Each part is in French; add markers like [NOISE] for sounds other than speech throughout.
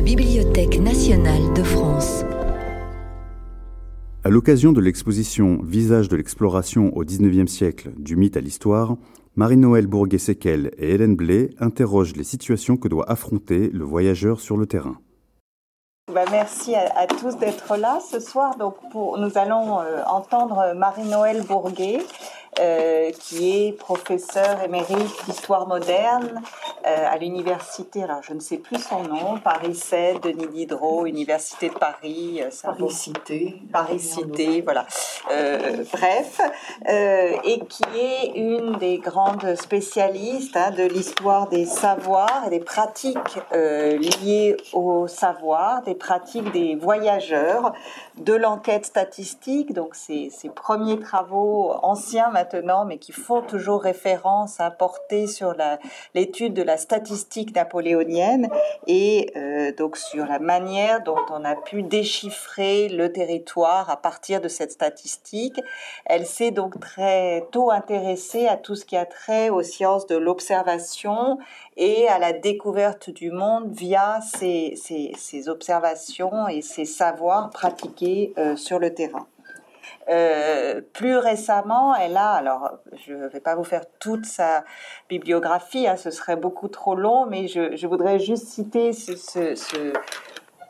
la Bibliothèque nationale de France. À l'occasion de l'exposition Visage de l'exploration au XIXe siècle, du mythe à l'histoire, Marie-Noël Bourguet-Séquel et Hélène Blé interrogent les situations que doit affronter le voyageur sur le terrain. Bah, merci à, tous d'être là ce soir. Donc pour, nous allons euh, entendre Marie-Noël Bourguet, euh, qui est professeur émérite d'histoire moderne euh, à l'université, alors je ne sais plus son nom, Paris 7, Denis Diderot, Université de Paris, euh, Paris Cité, Paris Cité, voilà. bref, et qui est une des grandes spécialistes hein, de l'histoire des savoirs et des pratiques liées au savoir, des pratiques des voyageurs, de l'enquête statistique, donc ces, ces premiers travaux anciens mais qui font toujours référence à porter sur l'étude de la statistique napoléonienne et euh, donc sur la manière dont on a pu déchiffrer le territoire à partir de cette statistique. Elle s'est donc très tôt intéressée à tout ce qui a trait aux sciences de l'observation et à la découverte du monde via ces, observations et ces savoirs pratiqués euh, sur le terrain. Euh, plus récemment, elle a, alors je ne vais pas vous faire toute sa bibliographie, hein, ce serait beaucoup trop long, mais je, voudrais juste citer ce,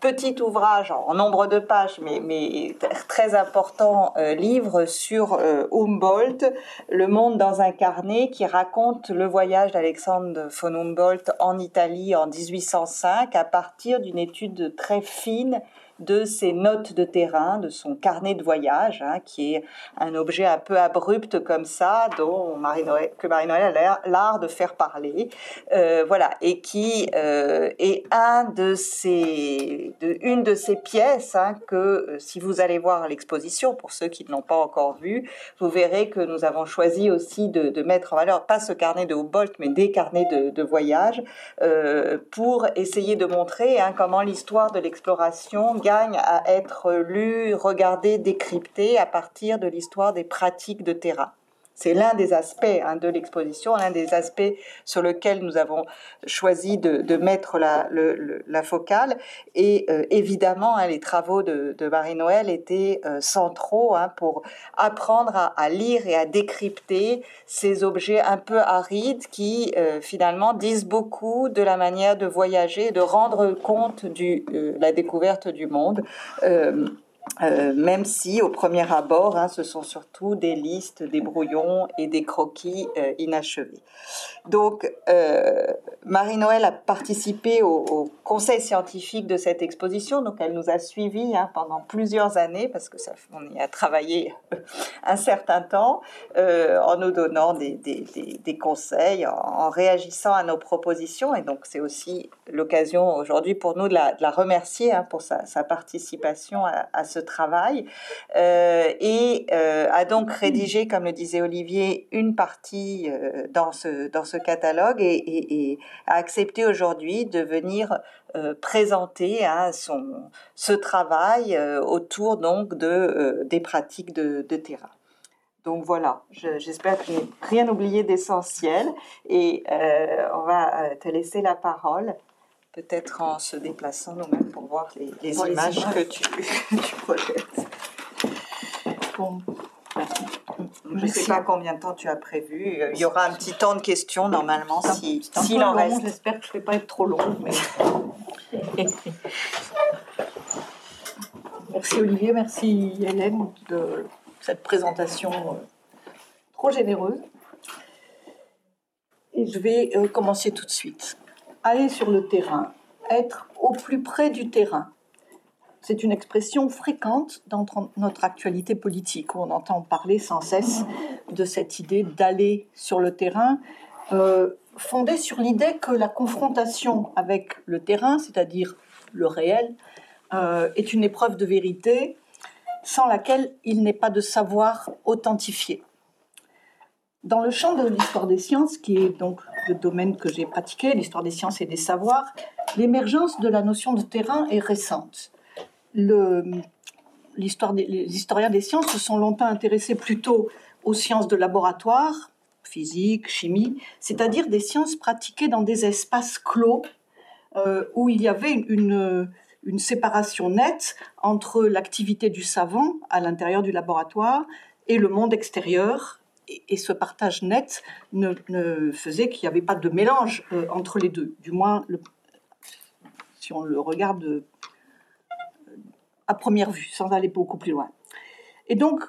petit ouvrage en nombre de pages, mais, très important euh, livre sur euh, Humboldt, Le monde dans un carnet, qui raconte le voyage d'Alexandre von Humboldt en Italie en 1805 à partir d'une étude très fine de ses notes de terrain, de son carnet de voyage, hein, qui est un objet un peu abrupt comme ça, dont que Marie-Noël a l'art de faire parler, euh, voilà, et qui euh, est une de ces pièces hein, que, euh, si vous allez voir l'exposition, pour ceux qui ne l'ont pas encore vu, vous verrez que nous avons choisi aussi de, mettre en valeur pas ce carnet de Humboldt, mais des carnets de, voyage, pour essayer de montrer hein, comment l'histoire de l'exploration à être lu, regardé, décrypté à partir de l'histoire des pratiques de terrain. C'est l'un des aspects hein, de l'exposition, l'un des aspects sur lequel nous avons choisi de, mettre la, focale. Et euh, évidemment, hein, les travaux de, Marie-Noël étaient euh, centraux hein, pour apprendre à, lire et à décrypter ces objets un peu arides qui euh, finalement disent beaucoup de la manière de voyager, de rendre compte de la découverte du monde. Euh, même si au premier abord, hein, ce sont surtout des listes, des brouillons et des croquis euh, inachevés. Donc, euh, Marie-Noël a participé au, conseil scientifique de cette exposition, donc elle nous a suivis hein, pendant plusieurs années, parce que ça, on y a travaillé [LAUGHS] un certain temps, en nous donnant des, conseils, en, réagissant à nos propositions, et donc c'est aussi l'occasion aujourd'hui pour nous de la, remercier hein, pour sa, participation à ce travail euh, et euh, a donc rédigé, comme le disait Olivier, une partie euh, dans, ce, dans ce catalogue et, a accepté aujourd'hui de venir présenter hein, son, ce travail autour donc de, des pratiques de, terrain. Donc voilà, j'espère que je n'ai rien oublié d'essentiel et on va te laisser la parole peut-être en se déplaçant nous-mêmes pour voir les, images, que tu, [LAUGHS] projettes. Je ne sais pas combien de temps tu as prévu. Il y aura un petit temps de questions normalement si, s'il en reste. J'espère que je ne vais pas être trop long. [LAUGHS] merci Olivier, merci Hélène de cette présentation euh, trop généreuse. Et je vais euh, commencer tout de suite aller sur le terrain, être au plus près du terrain. C'est une expression fréquente dans notre actualité politique, où on entend parler sans cesse de cette idée d'aller sur le terrain, euh, fondée sur l'idée que la confrontation avec le terrain, c'est-à-dire le réel, euh, est une épreuve de vérité sans laquelle il n'est pas de savoir authentifié. Dans le champ de l'histoire des sciences, qui est donc le domaine que j'ai pratiqué, l'histoire des sciences et des savoirs, l'émergence de la notion de terrain est récente. L'histoire les historiens des sciences se sont longtemps intéressés plutôt aux sciences de laboratoire, physique, chimie, c'est-à-dire des sciences pratiquées dans des espaces clos, où il y avait une séparation nette entre l'activité du savant à l'intérieur du laboratoire et le monde extérieur. Et, ce partage net ne, faisait qu'il n'y avait pas de mélange euh, entre les deux. Du moins, si on le regarde euh, à première vue, sans aller beaucoup plus loin. Et donc,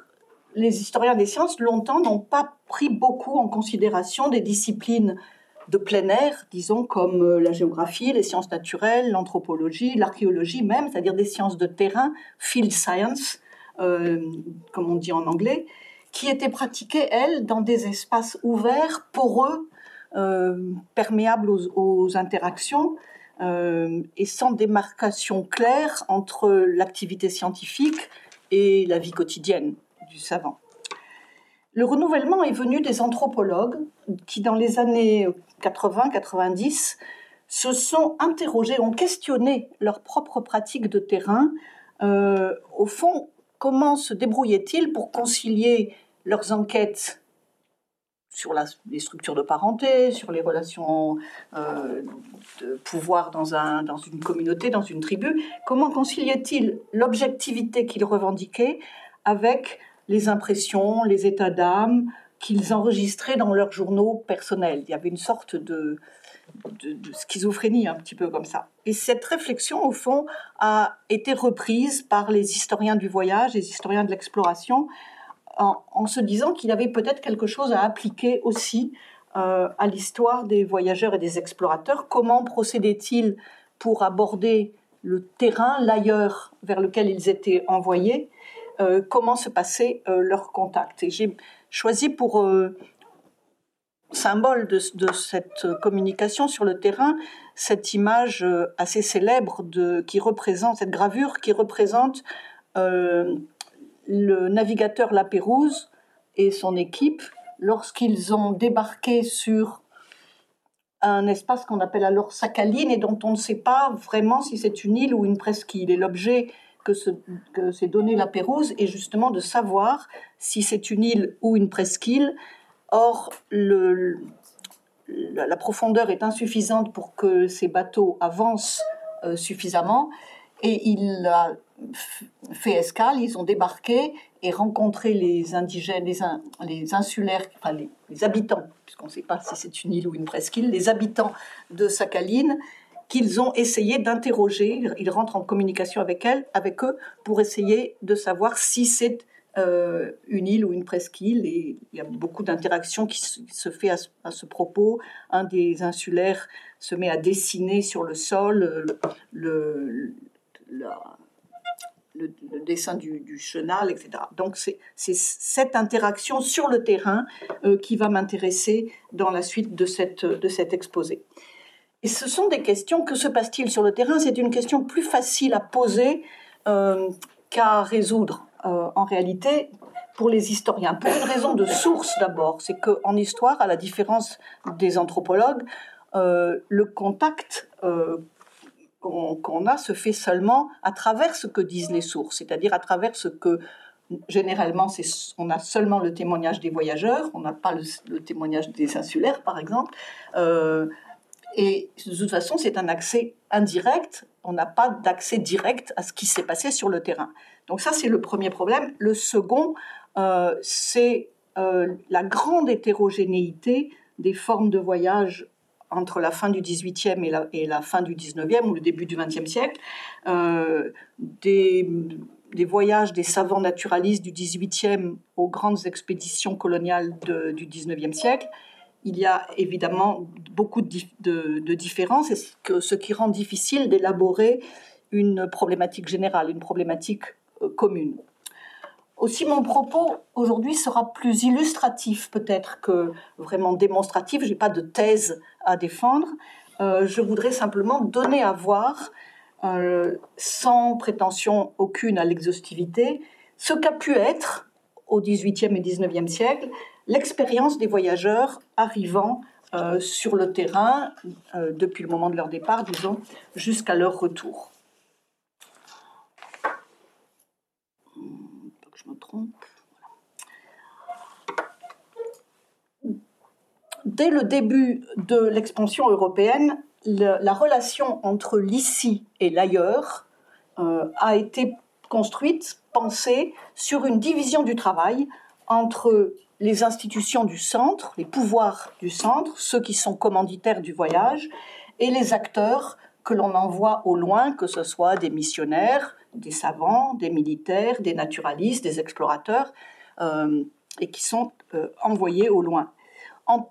les historiens des sciences, longtemps, n'ont pas pris beaucoup en considération des disciplines de plein air, disons, comme euh, la géographie, les sciences naturelles, l'anthropologie, l'archéologie même, c'est-à-dire des sciences de terrain, field science, comme on dit en anglais, qui étaient pratiquées, elles, dans des espaces ouverts, poreux, euh, perméables aux, interactions, et sans démarcation claire entre l'activité scientifique et la vie quotidienne du savant. Le renouvellement est venu des anthropologues qui, dans les années 80-90, se sont interrogés, ont questionné leurs propres pratiques de terrain. Euh, au fond, comment se débrouillaient-ils pour concilier leurs enquêtes sur les structures de parenté, sur les relations euh, de pouvoir dans, un, dans une communauté, dans une tribu, comment conciliaient-ils l'objectivité qu'ils revendiquaient avec les impressions, les états d'âme qu'ils enregistraient dans leurs journaux personnels? Il y avait une sorte de, schizophrénie un petit peu comme ça. Et cette réflexion, au fond, a été reprise par les historiens du voyage, les historiens de l'exploration, en, se disant qu'il avait peut-être quelque chose à appliquer aussi euh, à l'histoire des voyageurs et des explorateurs. Comment procédaient-ils pour aborder le terrain, l'ailleurs vers lequel ils étaient envoyés? Euh, comment se passait euh, leur contact. Et j'ai choisi pour euh, symbole de, cette communication sur le terrain cette image assez célèbre qui représente, cette gravure qui représente le navigateur Lapérouse et son équipe lorsqu'ils ont débarqué sur un espace qu'on appelle alors Sakhaline et dont on ne sait pas vraiment si c'est une île ou une presqu'île. Et l'objet que, s'est donné la Pérouse est justement de savoir si c'est une île ou une presqu'île. Or, la profondeur est insuffisante pour que ces bateaux avancent euh, suffisamment et il a fait escale, ils ont débarqué et rencontré les indigènes, les, insulaires, enfin les, les habitants, puisqu'on ne sait pas si c'est une île ou une presqu'île, les habitants de Sakhaline qu'ils ont essayé d'interroger. Ils rentrent en communication avec elles, avec eux, pour essayer de savoir si c'est euh, une île ou une presqu'île. Il y a beaucoup d'interactions qui se fait à ce, propos. Un des insulaires se met à dessiner sur le sol le, le, dessin du, chenal, etc. Donc c'est cette interaction sur le terrain euh, qui va m'intéresser dans la suite de, cet exposé. Et ce sont des questions, que se passe-t-il sur le terrain? C'est une question plus facile à poser euh, qu'à résoudre euh, en réalité pour les historiens. Pour une raison de source d'abord, c'est qu'en histoire, à la différence des anthropologues, le contact qu'on a se fait seulement à travers ce que disent les sources, c'est-à-dire à travers ce que généralement, on a seulement le témoignage des voyageurs, on n'a pas le, témoignage des insulaires, par exemple. Et de toute façon, c'est un accès indirect. On n'a pas d'accès direct à ce qui s'est passé sur le terrain. Donc ça, c'est le premier problème. Le second, euh, c'est euh, la grande hétérogénéité des formes de voyage entre la fin du XVIIIe et la, et la fin du XIXe ou le début du XXe siècle, euh, des, voyages des savants naturalistes du XVIIIe aux grandes expéditions coloniales du XIXe siècle, il y a évidemment beaucoup de, différences, et ce qui rend difficile d'élaborer une problématique générale, une problématique euh, commune. Aussi, mon propos aujourd'hui sera plus illustratif peut-être que vraiment démonstratif. Je n'ai pas de thèse à défendre. Euh, je voudrais simplement donner à voir, euh, sans prétention aucune à l'exhaustivité, ce qu'a pu être au XVIIIe et XIXe siècle l'expérience des voyageurs arrivant euh, sur le terrain depuis le moment de leur départ, disons, jusqu'à leur retour. je Dès le début de l'expansion européenne, la relation entre l'ici et l'ailleurs euh, a été construite, pensée sur une division du travail entre les institutions du centre, les pouvoirs du centre, ceux qui sont commanditaires du voyage, et les acteurs que l'on envoie au loin, que ce soit des missionnaires, des savants, des militaires, des naturalistes, des explorateurs, euh, et qui sont euh, envoyés au loin. En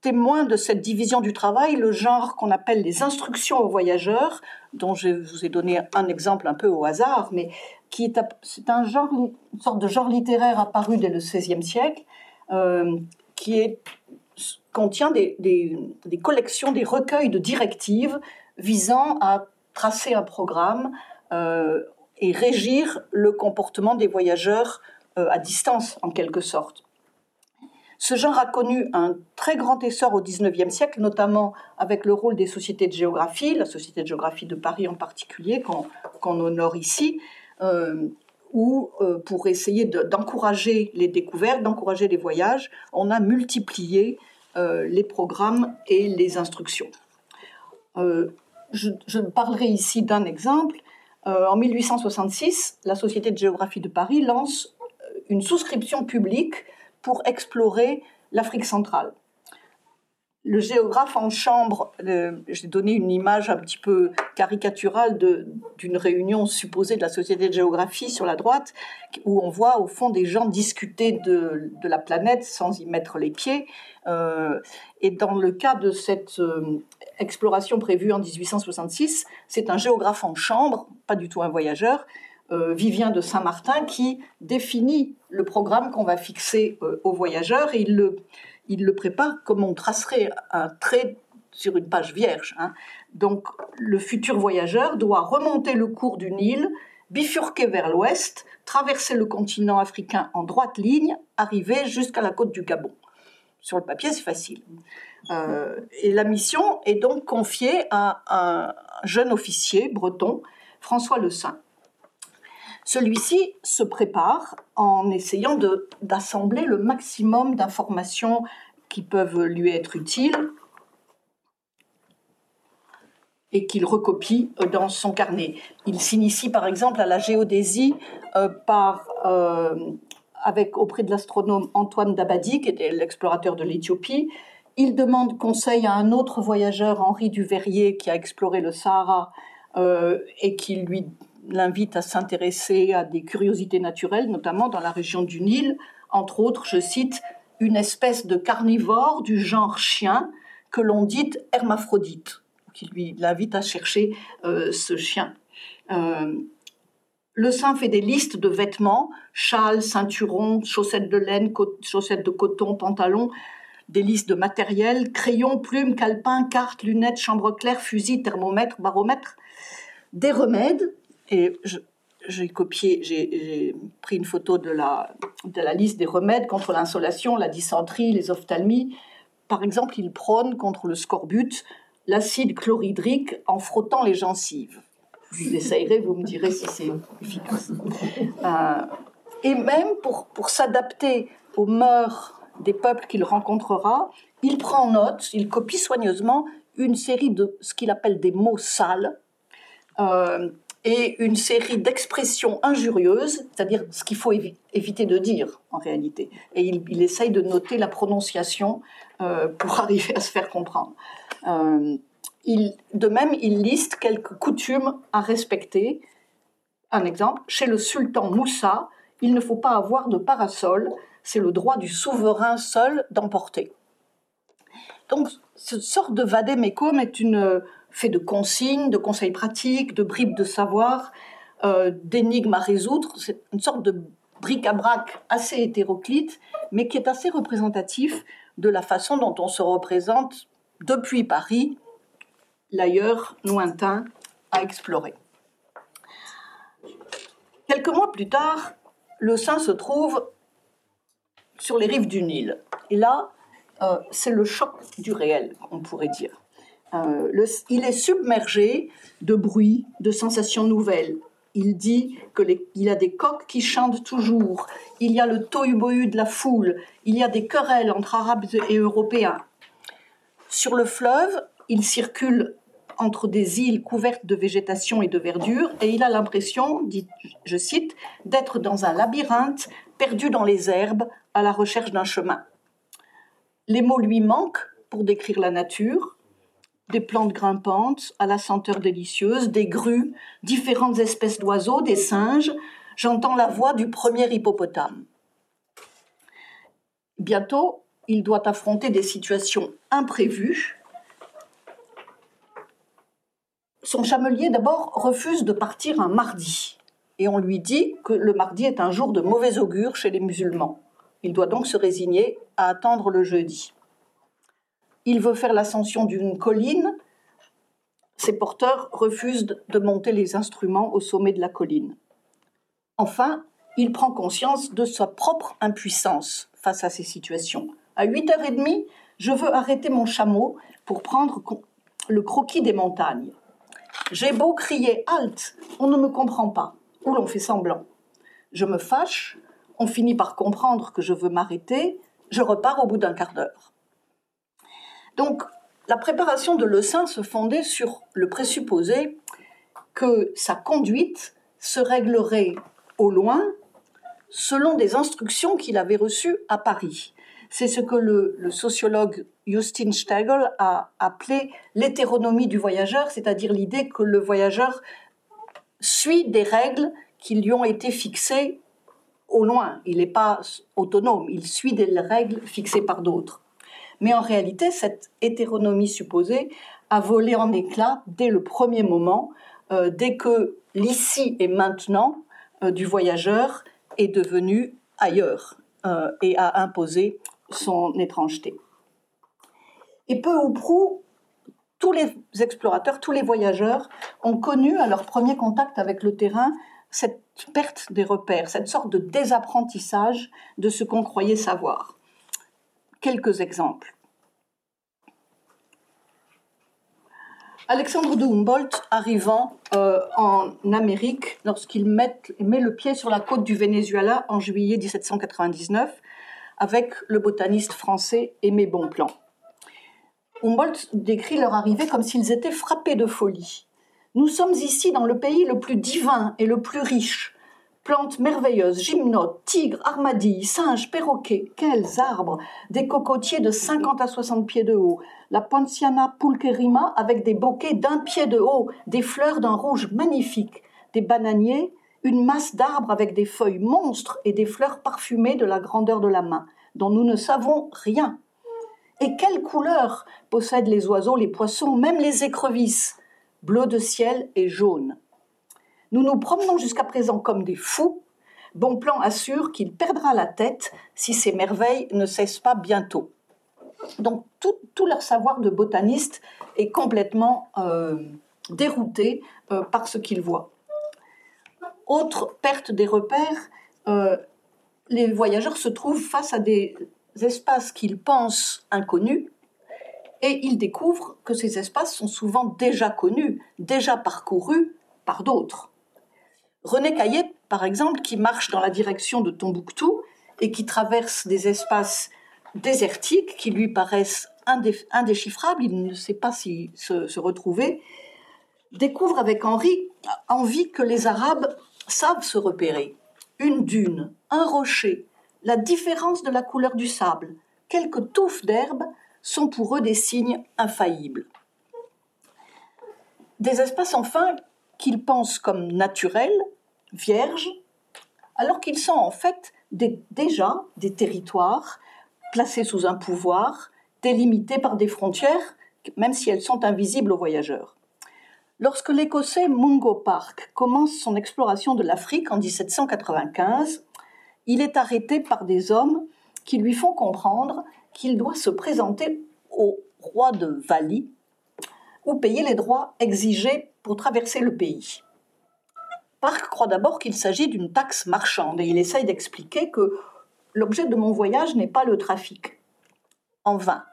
témoin de cette division du travail, le genre qu'on appelle les instructions aux voyageurs, dont je vous ai donné un exemple un peu au hasard, mais qui est, un genre, une sorte de genre littéraire apparu dès le XVIe siècle, euh, qui est, contient des, des, collections, des recueils de directives visant à tracer un programme et régir le comportement des voyageurs euh, à distance, en quelque sorte. Ce genre a connu un très grand essor au XIXe siècle, notamment avec le rôle des sociétés de géographie, la Société de géographie de Paris en particulier, qu'on honore ici, euh, où, euh, pour essayer d'encourager les découvertes, d'encourager les voyages, on a multiplié euh, les programmes et les instructions. Je, parlerai ici d'un exemple. En 1866, la Société de géographie de Paris lance une souscription publique pour explorer l'Afrique centrale. Le géographe en chambre, euh, j'ai donné une image un petit peu caricaturale d'une réunion supposée de la Société de géographie sur la droite, où on voit au fond des gens discuter de, la planète sans y mettre les pieds. Euh, et dans le cas de cette euh, exploration prévue en 1866, c'est un géographe en chambre, pas du tout un voyageur, Vivien de Saint-Martin qui définit le programme qu'on va fixer aux voyageurs il le prépare comme on tracerait un trait sur une page vierge. Hein. Donc le futur voyageur doit remonter le cours du Nil, bifurquer vers l'ouest, traverser le continent africain en droite ligne, arriver jusqu'à la côte du Gabon. Sur le papier, c'est facile. Euh, et la mission est donc confiée à un jeune officier breton, François Le Saint. Celui-ci se prépare en essayant d'assembler le maximum d'informations qui peuvent lui être utiles et qu'il recopie euh, dans son carnet. Il s'initie par exemple à la géodésie euh, euh, avec, auprès de l'astronome Antoine Dabadi, qui était l'explorateur de l'Éthiopie. Il demande conseil à un autre voyageur, Henri Duveyrier, qui a exploré le Sahara et qui lui l'invite à s'intéresser à des curiosités naturelles, notamment dans la région du Nil, entre autres, je cite, une espèce de carnivore du genre chien que l'on dit hermaphrodite, qui lui l'invite à chercher euh, ce chien. Euh, le saint fait des listes de vêtements, châles, ceinturons, chaussettes de laine, chaussettes de coton, pantalons, des listes de matériel, crayons, plumes, calepins, cartes, lunettes, chambre claire, fusil, thermomètre, baromètre, des remèdes, et j'ai copié, j'ai pris une photo de la, de la liste des remèdes contre l'insolation, la dysenterie, les ophtalmies. Par exemple, il prône contre le scorbut l'acide chlorhydrique en frottant les gencives. Vous essayerez, vous me direz si c'est efficace. Euh, et même pour, pour s'adapter aux mœurs des peuples qu'il rencontrera, il prend note, il copie soigneusement une série de ce qu'il appelle des mots sales, euh, et une série d'expressions injurieuses, c'est-à-dire ce qu'il faut éviter de dire en réalité. Et il, essaye de noter la prononciation euh, pour [LAUGHS] arriver à se faire comprendre. Euh, de même, il liste quelques coutumes à respecter. Un exemple, chez le sultan Moussa, il ne faut pas avoir de parasol, c'est le droit du souverain seul d'emporter. Donc, ce sorte de vademecum est une fait de consignes, de conseils pratiques, de bribes de savoir, euh, d'énigmes à résoudre. C'est une sorte de bric-à-brac assez hétéroclite, mais qui est assez représentatif de la façon dont on se représente depuis Paris, l'ailleurs lointain à explorer. Quelques mois plus tard, le Saint se trouve sur les rives du Nil. Et là, euh, c'est le choc du réel, on pourrait dire. Euh, il est submergé de bruits, de sensations nouvelles. Il dit qu'il y a des coqs qui chantent toujours, il y a le tohu-bohu de la foule, il y a des querelles entre Arabes et Européens. Sur le fleuve, il circule entre des îles couvertes de végétation et de verdure, et il a l'impression, je cite, d'être dans un labyrinthe perdu dans les herbes à la recherche d'un chemin. Les mots lui manquent pour décrire la nature, des plantes grimpantes à la senteur délicieuse, des grues, différentes espèces d'oiseaux, des singes. J'entends la voix du premier hippopotame. Bientôt, il doit affronter des situations imprévues son chamelier d'abord refuse de partir un mardi. Et on lui dit que le mardi est un jour de mauvais augure chez les musulmans. Il doit donc se résigner à attendre le jeudi. Il veut faire l'ascension d'une colline. Ses porteurs refusent de monter les instruments au sommet de la colline. Enfin, il prend conscience de sa propre impuissance face à ces situations. À 8h30, je veux arrêter mon chameau pour prendre le croquis des montagnes. J'ai beau crier halte, on ne me comprend pas, ou l'on fait semblant. Je me fâche, on finit par comprendre que je veux m'arrêter, je repars au bout d'un quart d'heure. Donc, la préparation de Le se fondait sur le présupposé que sa conduite se réglerait au loin selon des instructions qu'il avait reçues à Paris. C'est ce que le, sociologue Justin Stegel a appelé l'hétéronomie du voyageur, c'est-à-dire l'idée que le voyageur suit des règles qui lui ont été fixées au loin. Il n'est pas autonome, il suit des règles fixées par d'autres. Mais en réalité, cette hétéronomie supposée a volé en éclats dès le premier moment, euh, dès que l'ici et maintenant euh, du voyageur est devenu ailleurs euh, et a imposé son étrangeté. Et peu ou prou, tous les explorateurs, tous les voyageurs ont connu à leur premier contact avec le terrain cette perte des repères, cette sorte de désapprentissage de ce qu'on croyait savoir. Quelques exemples. Alexandre de Humboldt, arrivant euh, en Amérique, lorsqu'il met, met, le pied sur la côte du Venezuela en juillet 1799, avec le botaniste français Aimé Bonpland. Humboldt décrit leur arrivée comme s'ils étaient frappés de folie. Nous sommes ici dans le pays le plus divin et le plus riche. Plantes merveilleuses, gymnotes, tigres, armadilles, singes, perroquets, quels arbres Des cocotiers de 50 à 60 pieds de haut, la Ponciana pulcherrima avec des bouquets d'un pied de haut, des fleurs d'un rouge magnifique, des bananiers, une masse d'arbres avec des feuilles monstres et des fleurs parfumées de la grandeur de la main, dont nous ne savons rien. Et quelle couleur possèdent les oiseaux, les poissons, même les écrevisses? Bleu de ciel et jaune. Nous nous promenons jusqu'à présent comme des fous. Bonplan assure qu'il perdra la tête si ces merveilles ne cessent pas bientôt. Donc tout, leur savoir de botaniste est complètement euh, dérouté euh, par ce qu'ils voient. Autre perte des repères, euh, les voyageurs se trouvent face à des espaces qu'ils pensent inconnus et ils découvrent que ces espaces sont souvent déjà connus, déjà parcourus par d'autres. René Caillet, par exemple, qui marche dans la direction de Tombouctou et qui traverse des espaces désertiques qui lui paraissent indéchiffrables, il ne sait pas s'y se, retrouver, découvre avec Henri envie que les Arabes savent se repérer. Une dune, un rocher, la différence de la couleur du sable, quelques touffes d'herbe sont pour eux des signes infaillibles. Des espaces enfin qu'ils pensent comme naturels, vierges, alors qu'ils sont en fait déjà des territoires placés sous un pouvoir, délimités par des frontières, même si elles sont invisibles aux voyageurs. Lorsque l'Écossais Mungo Park commence son exploration de l'Afrique en 1795, il est arrêté par des hommes qui lui font comprendre qu'il doit se présenter au roi de Vali ou payer les droits exigés pour traverser le pays. Park croit d'abord qu'il s'agit d'une taxe marchande et il essaye d'expliquer que l'objet de mon voyage n'est pas le trafic. En vain.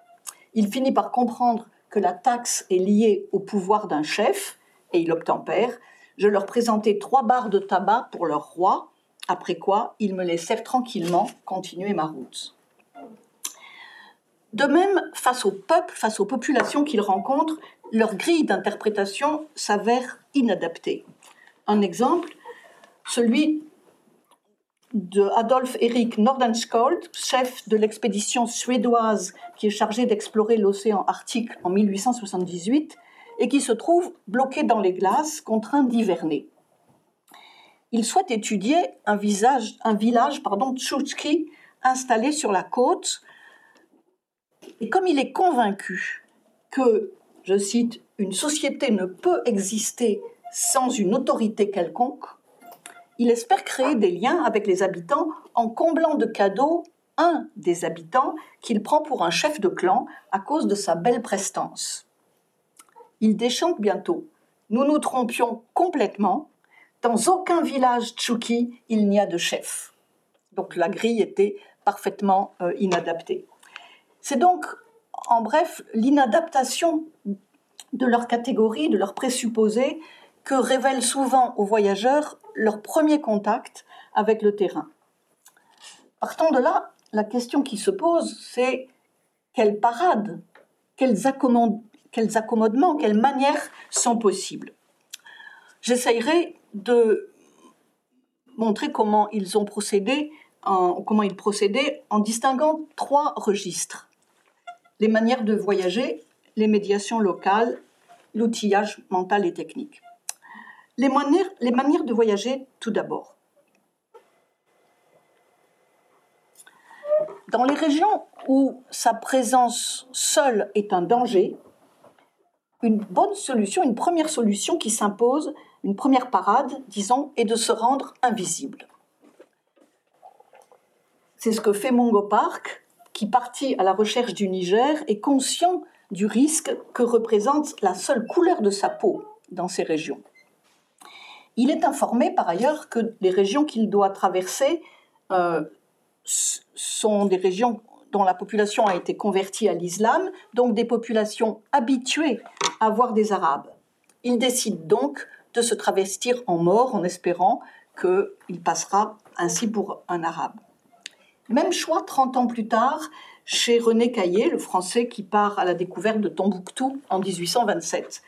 Il finit par comprendre que la taxe est liée au pouvoir d'un chef et il obtempère. Je leur présentai trois barres de tabac pour leur roi après quoi ils me laissèrent tranquillement continuer ma route. De même, face au peuple, face aux populations qu'ils rencontrent, leur grille d'interprétation s'avère inadaptée. Un exemple, celui de Adolf Erik Nordenskjöld, chef de l'expédition suédoise qui est chargée d'explorer l'océan Arctique en 1878 et qui se trouve bloqué dans les glaces, contraint d'hiverner. Il souhaite étudier un, un village pardon, Tchouchki installé sur la côte. Et comme il est convaincu que, je cite, une société ne peut exister sans une autorité quelconque, il espère créer des liens avec les habitants en comblant de cadeaux un des habitants qu'il prend pour un chef de clan à cause de sa belle prestance. Il déchante bientôt. Nous nous trompions complètement. Dans aucun village Tchouki, il n'y a de chef. Donc la grille était parfaitement euh, inadaptée. C'est donc, en bref, l'inadaptation de leur catégorie, de leur présupposés, que révèle souvent aux voyageurs leur premier contact avec le terrain. Partant de là, la question qui se pose, c'est quelles parades, quels, accommodements, quelles manières sont possibles? J'essayerai de montrer comment ils ont procédé, comment ils procédaient en distinguant trois registres les manières de voyager, les médiations locales, l'outillage mental et technique. Les manières, de voyager, tout d'abord. Dans les régions où sa présence seule est un danger, une bonne solution, une première solution qui s'impose, une première parade, disons, est de se rendre invisible. C'est ce que fait Mongo Park, qui partit à la recherche du Niger, est conscient du risque que représente la seule couleur de sa peau dans ces régions. Il est informé par ailleurs que les régions qu'il doit traverser euh, sont des régions dont la population a été convertie à l'islam, donc des populations habituées à voir des Arabes. Il décide donc de se travestir en mort en espérant qu'il passera ainsi pour un Arabe. Même choix 30 ans plus tard chez René Caillé, le Français qui part à la découverte de Tombouctou en 1827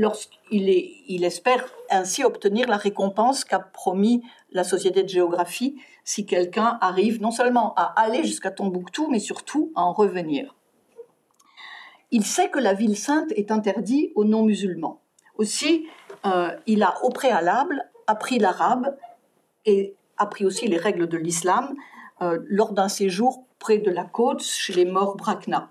lorsqu'il il espère ainsi obtenir la récompense qu'a promis la Société de géographie si quelqu'un arrive non seulement à aller jusqu'à Tombouctou, mais surtout à en revenir. Il sait que la ville sainte est interdite aux non-musulmans. Aussi, euh, il a au préalable appris l'arabe et appris aussi les règles de l'islam euh, lors d'un séjour près de la côte chez les morts Brakna.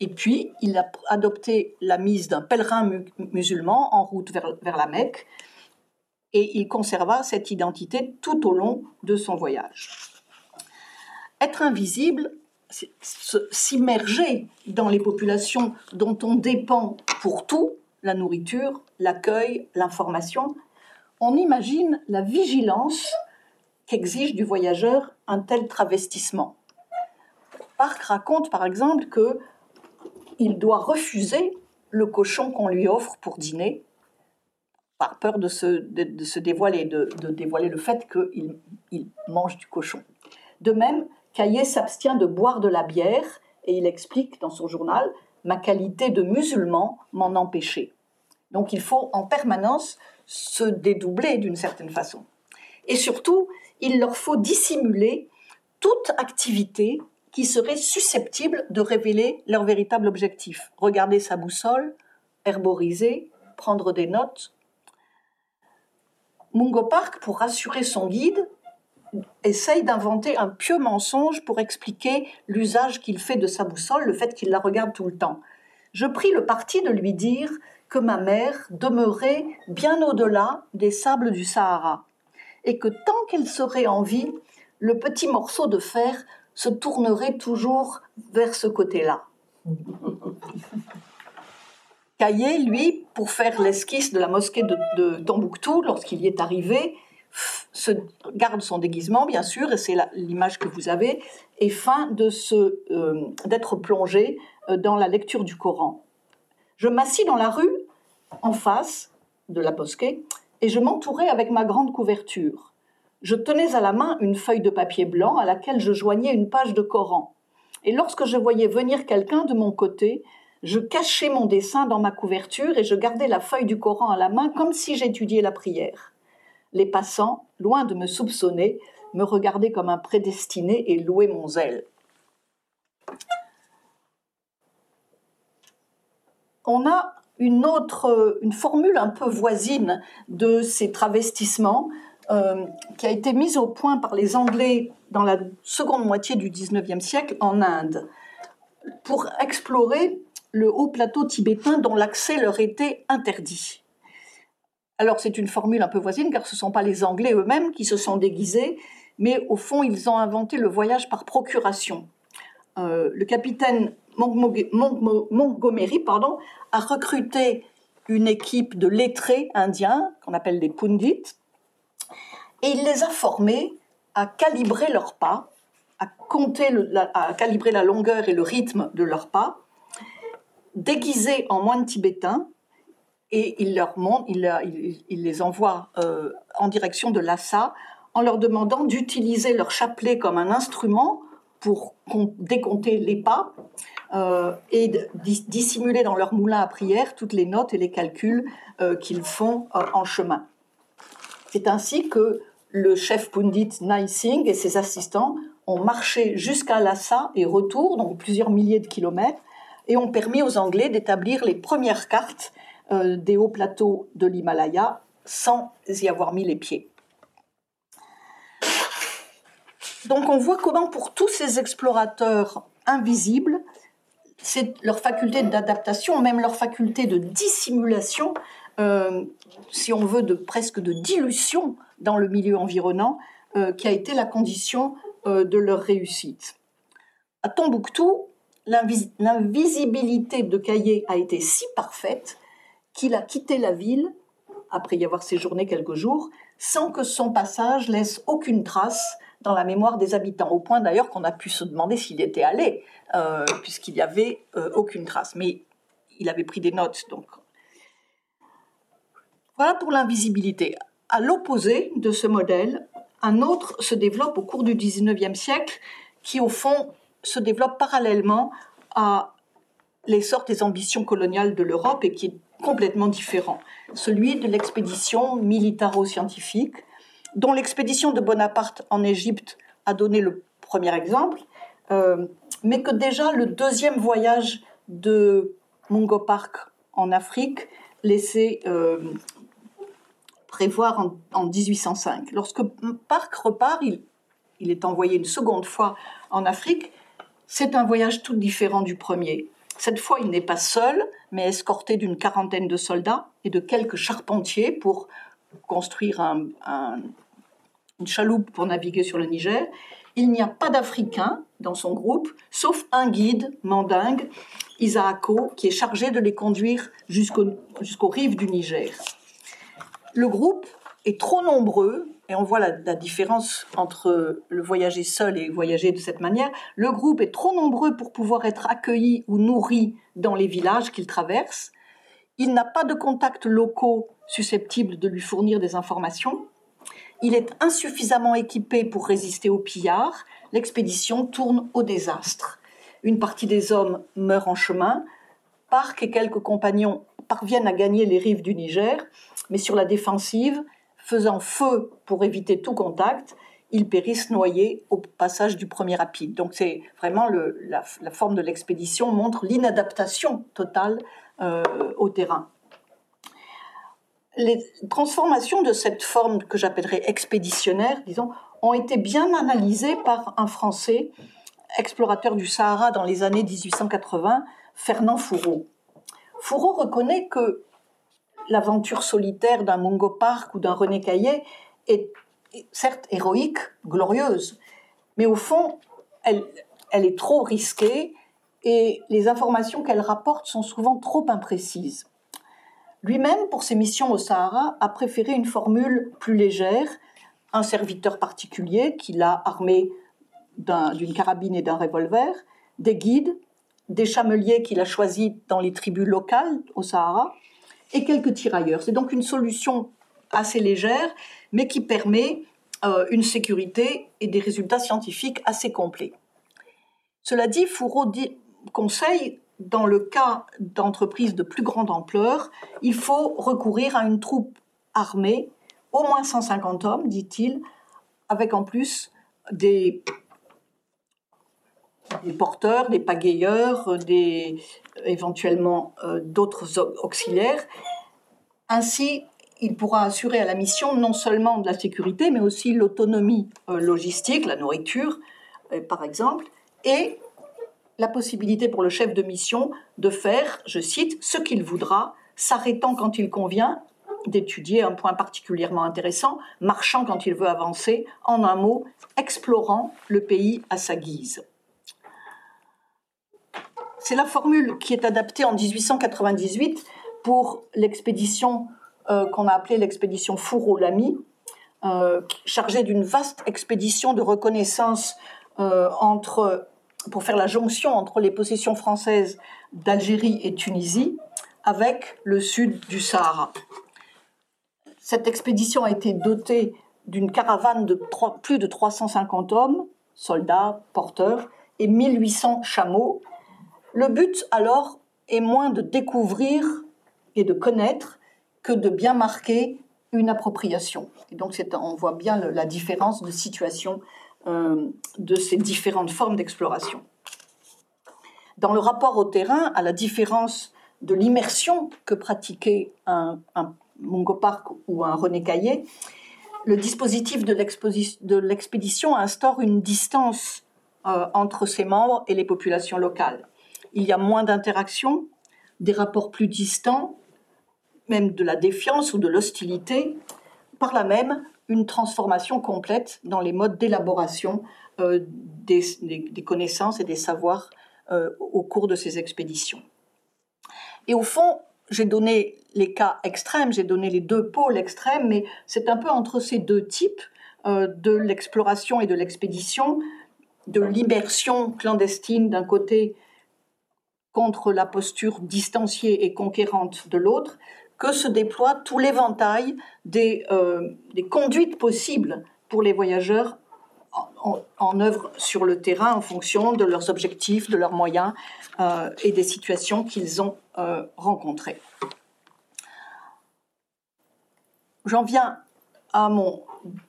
Et puis, il a adopté la mise d'un pèlerin musulman en route vers, la Mecque, et il conserva cette identité tout au long de son voyage. Être invisible, s'immerger dans les populations dont on dépend pour tout, la nourriture, l'accueil, l'information, on imagine la vigilance qu'exige du voyageur un tel travestissement. Parc raconte par exemple que il doit refuser le cochon qu'on lui offre pour dîner, par peur de se, dévoiler, de, dévoiler le fait qu'il il mange du cochon. De même, Caillé s'abstient de boire de la bière et il explique dans son journal Ma qualité de musulman m'en empêchait. Donc il faut en permanence se dédoubler d'une certaine façon. Et surtout, il leur faut dissimuler toute activité seraient susceptibles de révéler leur véritable objectif. Regarder sa boussole, herboriser, prendre des notes. Mungo Park, pour rassurer son guide, essaye d'inventer un pieux mensonge pour expliquer l'usage qu'il fait de sa boussole, le fait qu'il la regarde tout le temps. Je pris le parti de lui dire que ma mère demeurait bien au-delà des sables du Sahara, et que tant qu'elle serait en vie, le petit morceau de fer se tournerait toujours vers ce côté-là. [LAUGHS] Caillé, lui, pour faire l'esquisse de la mosquée de, Tombouctou, lorsqu'il y est arrivé, se garde son déguisement, bien sûr, et c'est l'image que vous avez, et fin de euh, d'être plongé euh, dans la lecture du Coran. Je m'assis dans la rue, en face de la mosquée, et je m'entourais avec ma grande couverture. Je tenais à la main une feuille de papier blanc à laquelle je joignais une page de Coran. Et lorsque je voyais venir quelqu'un de mon côté, je cachais mon dessin dans ma couverture et je gardais la feuille du Coran à la main comme si j'étudiais la prière. Les passants, loin de me soupçonner, me regardaient comme un prédestiné et louaient mon zèle. On a une autre, une formule un peu voisine de ces travestissements euh, qui a été mise au point par les Anglais dans la seconde moitié du XIXe siècle en Inde pour explorer le haut plateau tibétain dont l'accès leur était interdit. Alors c'est une formule un peu voisine car ce ne sont pas les Anglais eux-mêmes qui se sont déguisés, mais au fond ils ont inventé le voyage par procuration. Euh, le capitaine Montgomery pardon, a recruté une équipe de lettrés indiens qu'on appelle des pundits et il les a formés à calibrer leurs pas, à compter, à calibrer la longueur et le rythme de leurs pas, déguisés en moines tibétains, et il, leur montre, il, les envoie euh, en direction de Lhasa en leur demandant d'utiliser leur chapelet comme un instrument pour décompter les pas euh, et dissimuler dans leur moulin à prière toutes les notes et les calculs euh, qu'ils font en chemin. C'est ainsi que le chef pundit Nai Singh et ses assistants ont marché jusqu'à Lhasa et retour, donc plusieurs milliers de kilomètres, et ont permis aux Anglais d'établir les premières cartes euh, des hauts plateaux de l'Himalaya sans y avoir mis les pieds. Donc on voit comment pour tous ces explorateurs invisibles, c'est leur faculté d'adaptation, même leur faculté de dissimulation, euh, si on veut, de presque de dilution dans le milieu environnant, euh, qui a été la condition de leur réussite. À Tombouctou, l'invisibilité de Caillé a été si parfaite qu'il a quitté la ville, après y avoir séjourné quelques jours, sans que son passage laisse aucune trace dans la mémoire des habitants, au point d'ailleurs qu'on a pu se demander s'il était allé, euh, puisqu'il n'y avait euh, aucune trace. Mais il avait pris des notes, donc. Voilà pour l'invisibilité. À l'opposé de ce modèle, un autre se développe au cours du XIXe siècle, qui au fond se développe parallèlement à l'essor des ambitions coloniales de l'Europe et qui est complètement différent. Celui de l'expédition militaro-scientifique, dont l'expédition de Bonaparte en Égypte a donné le premier exemple, euh, mais que déjà le deuxième voyage de Mungo Park en Afrique laissait euh, prévoir en, en, 1805. Lorsque Park repart, il, est envoyé une seconde fois en Afrique, c'est un voyage tout différent du premier. Cette fois, il n'est pas seul, mais escorté d'une quarantaine de soldats et de quelques charpentiers pour construire une chaloupe pour naviguer sur le Niger. Il n'y a pas d'Africains dans son groupe, sauf un guide mandingue, Isaako, qui est chargé de les conduire jusqu'aux rives du Niger. Le groupe est trop nombreux et on voit la, différence entre le voyager seul et voyager de cette manière. Le groupe est trop nombreux pour pouvoir être accueilli ou nourri dans les villages qu'il traverse. Il n'a pas de contacts locaux susceptibles de lui fournir des informations. Il est insuffisamment équipé pour résister aux pillards. L'expédition tourne au désastre. Une partie des hommes meurt en chemin. Park et quelques compagnons parviennent à gagner les rives du Niger, mais sur la défensive, faisant feu pour éviter tout contact, ils périssent noyés au passage du premier rapide. Donc c'est vraiment la, forme de l'expédition montre l'inadaptation totale euh, au terrain. Les transformations de cette forme que j'appellerais expéditionnaire, disons, ont été bien analysées par un Français, explorateur du Sahara dans les années 1880, Fernand Fourreau. Fourreau reconnaît que l'aventure solitaire d'un Mungo Park ou d'un René Caillé est certes héroïque, glorieuse, mais au fond, elle, elle est trop risquée et les informations qu'elle rapporte sont souvent trop imprécises. Lui-même, pour ses missions au Sahara, a préféré une formule plus légère, un serviteur particulier qu'il a armé d'une carabine et d'un revolver, des guides, des chameliers qu'il a choisis dans les tribus locales au Sahara, et quelques tirailleurs. C'est donc une solution assez légère, mais qui permet euh, une sécurité et des résultats scientifiques assez complets. Cela dit, Fourreau conseille, dans le cas d'entreprises de plus grande ampleur, il faut recourir à une troupe armée, au moins 150 hommes, dit-il, avec en plus des, porteurs, des pagayeurs, des, éventuellement euh, d'autres auxiliaires. Ainsi, il pourra assurer à la mission non seulement de la sécurité, mais aussi l'autonomie euh, logistique, la nourriture, euh, par exemple, et la possibilité pour le chef de mission de faire, je cite, ce qu'il voudra, s'arrêtant quand il convient, d'étudier un point particulièrement intéressant, marchant quand il veut avancer, en un mot, explorant le pays à sa guise. C'est la formule qui est adaptée en 1898 pour l'expédition euh, qu'on a appelée l'expédition Fourreau-Lamy, euh, chargée d'une vaste expédition de reconnaissance euh, entre, pour faire la jonction entre les possessions françaises d'Algérie et Tunisie avec le sud du Sahara. Cette expédition a été dotée d'une caravane de plus de 350 hommes, soldats, porteurs, et 1800 chameaux. Le but alors est moins de découvrir et de connaître que de bien marquer une appropriation. Et donc on voit bien la différence de situation euh, de ces différentes formes d'exploration. Dans le rapport au terrain, à la différence de l'immersion que pratiquait un, un Mungo Park ou un René Caillé, le dispositif de l'expédition instaure une distance euh, entre ses membres et les populations locales. Il y a moins d'interactions, des rapports plus distants, même de la défiance ou de l'hostilité, par là même une transformation complète dans les modes d'élaboration euh, des, connaissances et des savoirs euh, au cours de ces expéditions. Et au fond, j'ai donné les cas extrêmes, j'ai donné les deux pôles extrêmes, mais c'est un peu entre ces deux types euh, de l'exploration et de l'expédition, de l'immersion clandestine d'un côté contre la posture distanciée et conquérante de l'autre, que se déploie tout l'éventail des, euh, des, conduites possibles pour les voyageurs en, œuvre sur le terrain en fonction de leurs objectifs, de leurs moyens euh, et des situations qu'ils ont euh, rencontrées. J'en viens à mon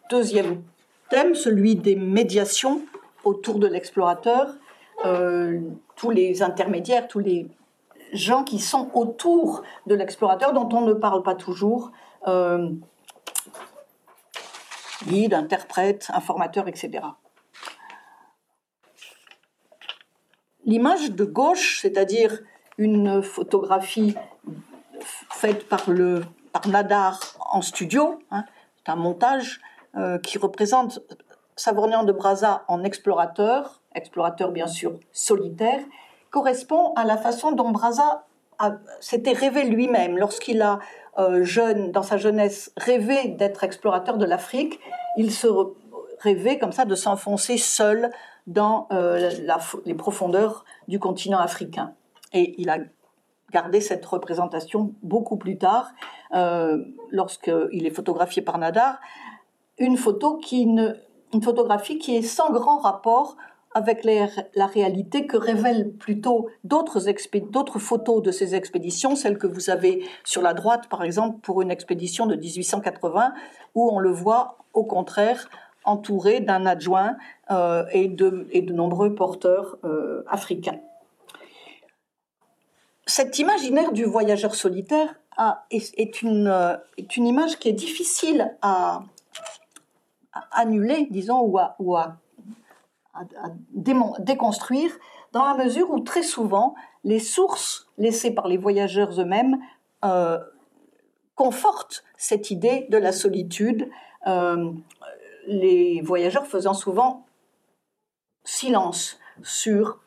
deuxième thème, celui des médiations autour de l'explorateur. Tous les intermédiaires, tous les gens qui sont autour de l'explorateur dont on ne parle pas toujours, euh, guide, interprète, informateur, etc. L'image de gauche, c'est-à-dire une photographie faite par, le, par Nadar en studio, hein, c'est un montage euh, qui représente Savornian de Brazza en explorateur, explorateur bien sûr solitaire, correspond à la façon dont Brazza s'était rêvé lui-même lorsqu'il a euh, jeune, dans sa jeunesse, rêvé d'être explorateur de l'Afrique. Il se rêvait comme ça de s'enfoncer seul dans euh, les profondeurs du continent africain. Et il a gardé cette représentation beaucoup plus tard, euh, lorsqu'il est photographié par Nadar, une photo qui une photographie qui est sans grand rapport avec la réalité que révèlent plutôt d'autres photos de ces expéditions, celles que vous avez sur la droite, par exemple, pour une expédition de 1880, où on le voit au contraire entouré d'un adjoint euh, et, de, nombreux porteurs euh, africains. Cette imaginaire du voyageur solitaire est, une, euh, est, une, image qui est difficile à, annuler, disons, ou à, à déconstruire, dans la mesure où très souvent, les sources laissées par les voyageurs eux-mêmes euh, confortent cette idée de la solitude, euh, les voyageurs faisant souvent silence sur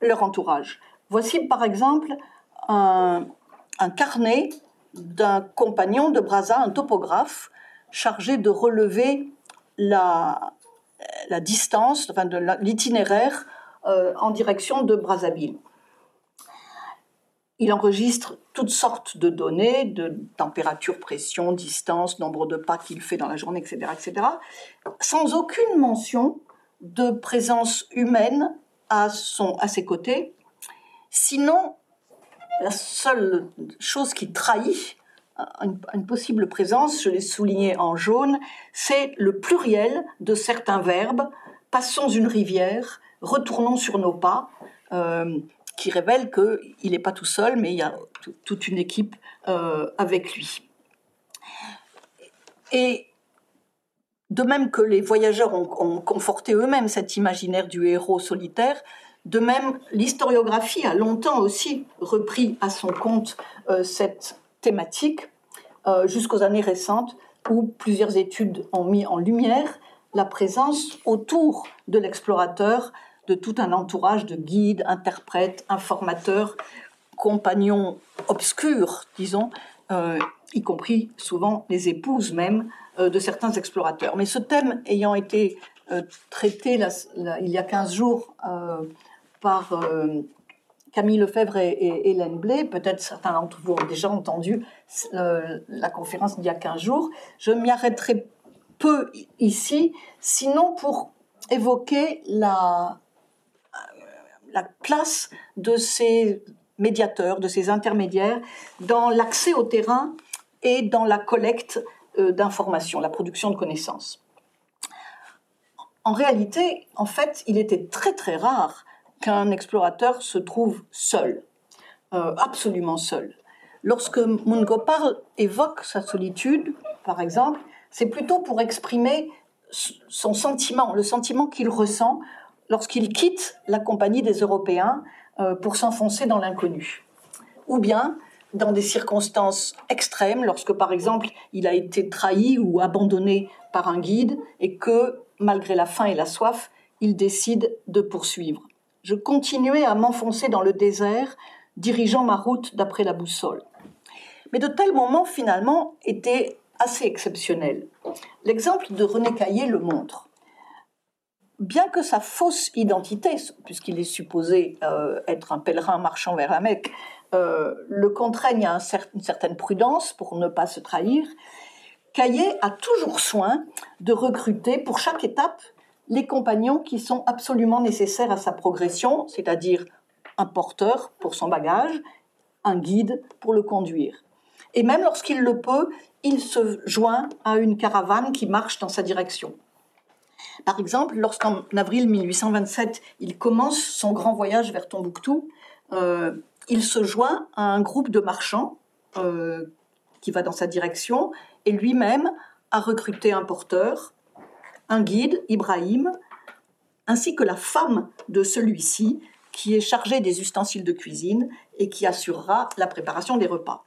leur entourage. Voici par exemple un, un carnet d'un compagnon de Brazza, un topographe, chargé de relever la, distance, enfin l'itinéraire euh, en direction de Brazzaville. Il enregistre toutes sortes de données, de température, pression, distance, nombre de pas qu'il fait dans la journée, etc., etc., sans aucune mention de présence humaine à, son, à ses côtés. Sinon, la seule chose qui trahit une, possible présence, je l'ai souligné en jaune, c'est le pluriel de certains verbes. Passons une rivière, retournons sur nos pas, euh, qui révèle qu'il n'est pas tout seul, mais il y a toute une équipe euh, avec lui. Et de même que les voyageurs ont, conforté eux-mêmes cet imaginaire du héros solitaire, de même l'historiographie a longtemps aussi repris à son compte euh, cette thématique euh, jusqu'aux années récentes où plusieurs études ont mis en lumière la présence autour de l'explorateur de tout un entourage de guides, interprètes, informateurs, compagnons obscurs, disons, euh, y compris souvent les épouses même euh, de certains explorateurs. Mais ce thème ayant été traité il y a 15 jours par Camille Lefebvre et, Hélène Blé, peut-être certains d'entre vous ont déjà entendu euh, la conférence d'il y a 15 jours. Je m'y arrêterai peu ici, sinon pour évoquer la, la place de ces médiateurs, de ces intermédiaires dans l'accès au terrain et dans la collecte euh, d'informations, la production de connaissances. En réalité, en fait, il était très très rare qu'un explorateur se trouve seul, euh, absolument seul. Lorsque Mungo parle, évoque sa solitude, par exemple, c'est plutôt pour exprimer son sentiment, le sentiment qu'il ressent lorsqu'il quitte la compagnie des Européens euh, pour s'enfoncer dans l'inconnu. Ou bien dans des circonstances extrêmes, lorsque par exemple il a été trahi ou abandonné par un guide et que, malgré la faim et la soif, il décide de poursuivre je continuais à m'enfoncer dans le désert, dirigeant ma route d'après la boussole. Mais de tels moments, finalement, étaient assez exceptionnels. L'exemple de René Caillé le montre. Bien que sa fausse identité, puisqu'il est supposé euh, être un pèlerin marchant vers la Mecque, euh, le contraigne à une certaine prudence pour ne pas se trahir, Caillé a toujours soin de recruter pour chaque étape les compagnons qui sont absolument nécessaires à sa progression, c'est-à-dire un porteur pour son bagage, un guide pour le conduire. Et même lorsqu'il le peut, il se joint à une caravane qui marche dans sa direction. Par exemple, lorsqu'en avril 1827, il commence son grand voyage vers Tombouctou, euh, il se joint à un groupe de marchands euh, qui va dans sa direction et lui-même a recruté un porteur, un guide, Ibrahim, ainsi que la femme de celui-ci, qui est chargée des ustensiles de cuisine et qui assurera la préparation des repas.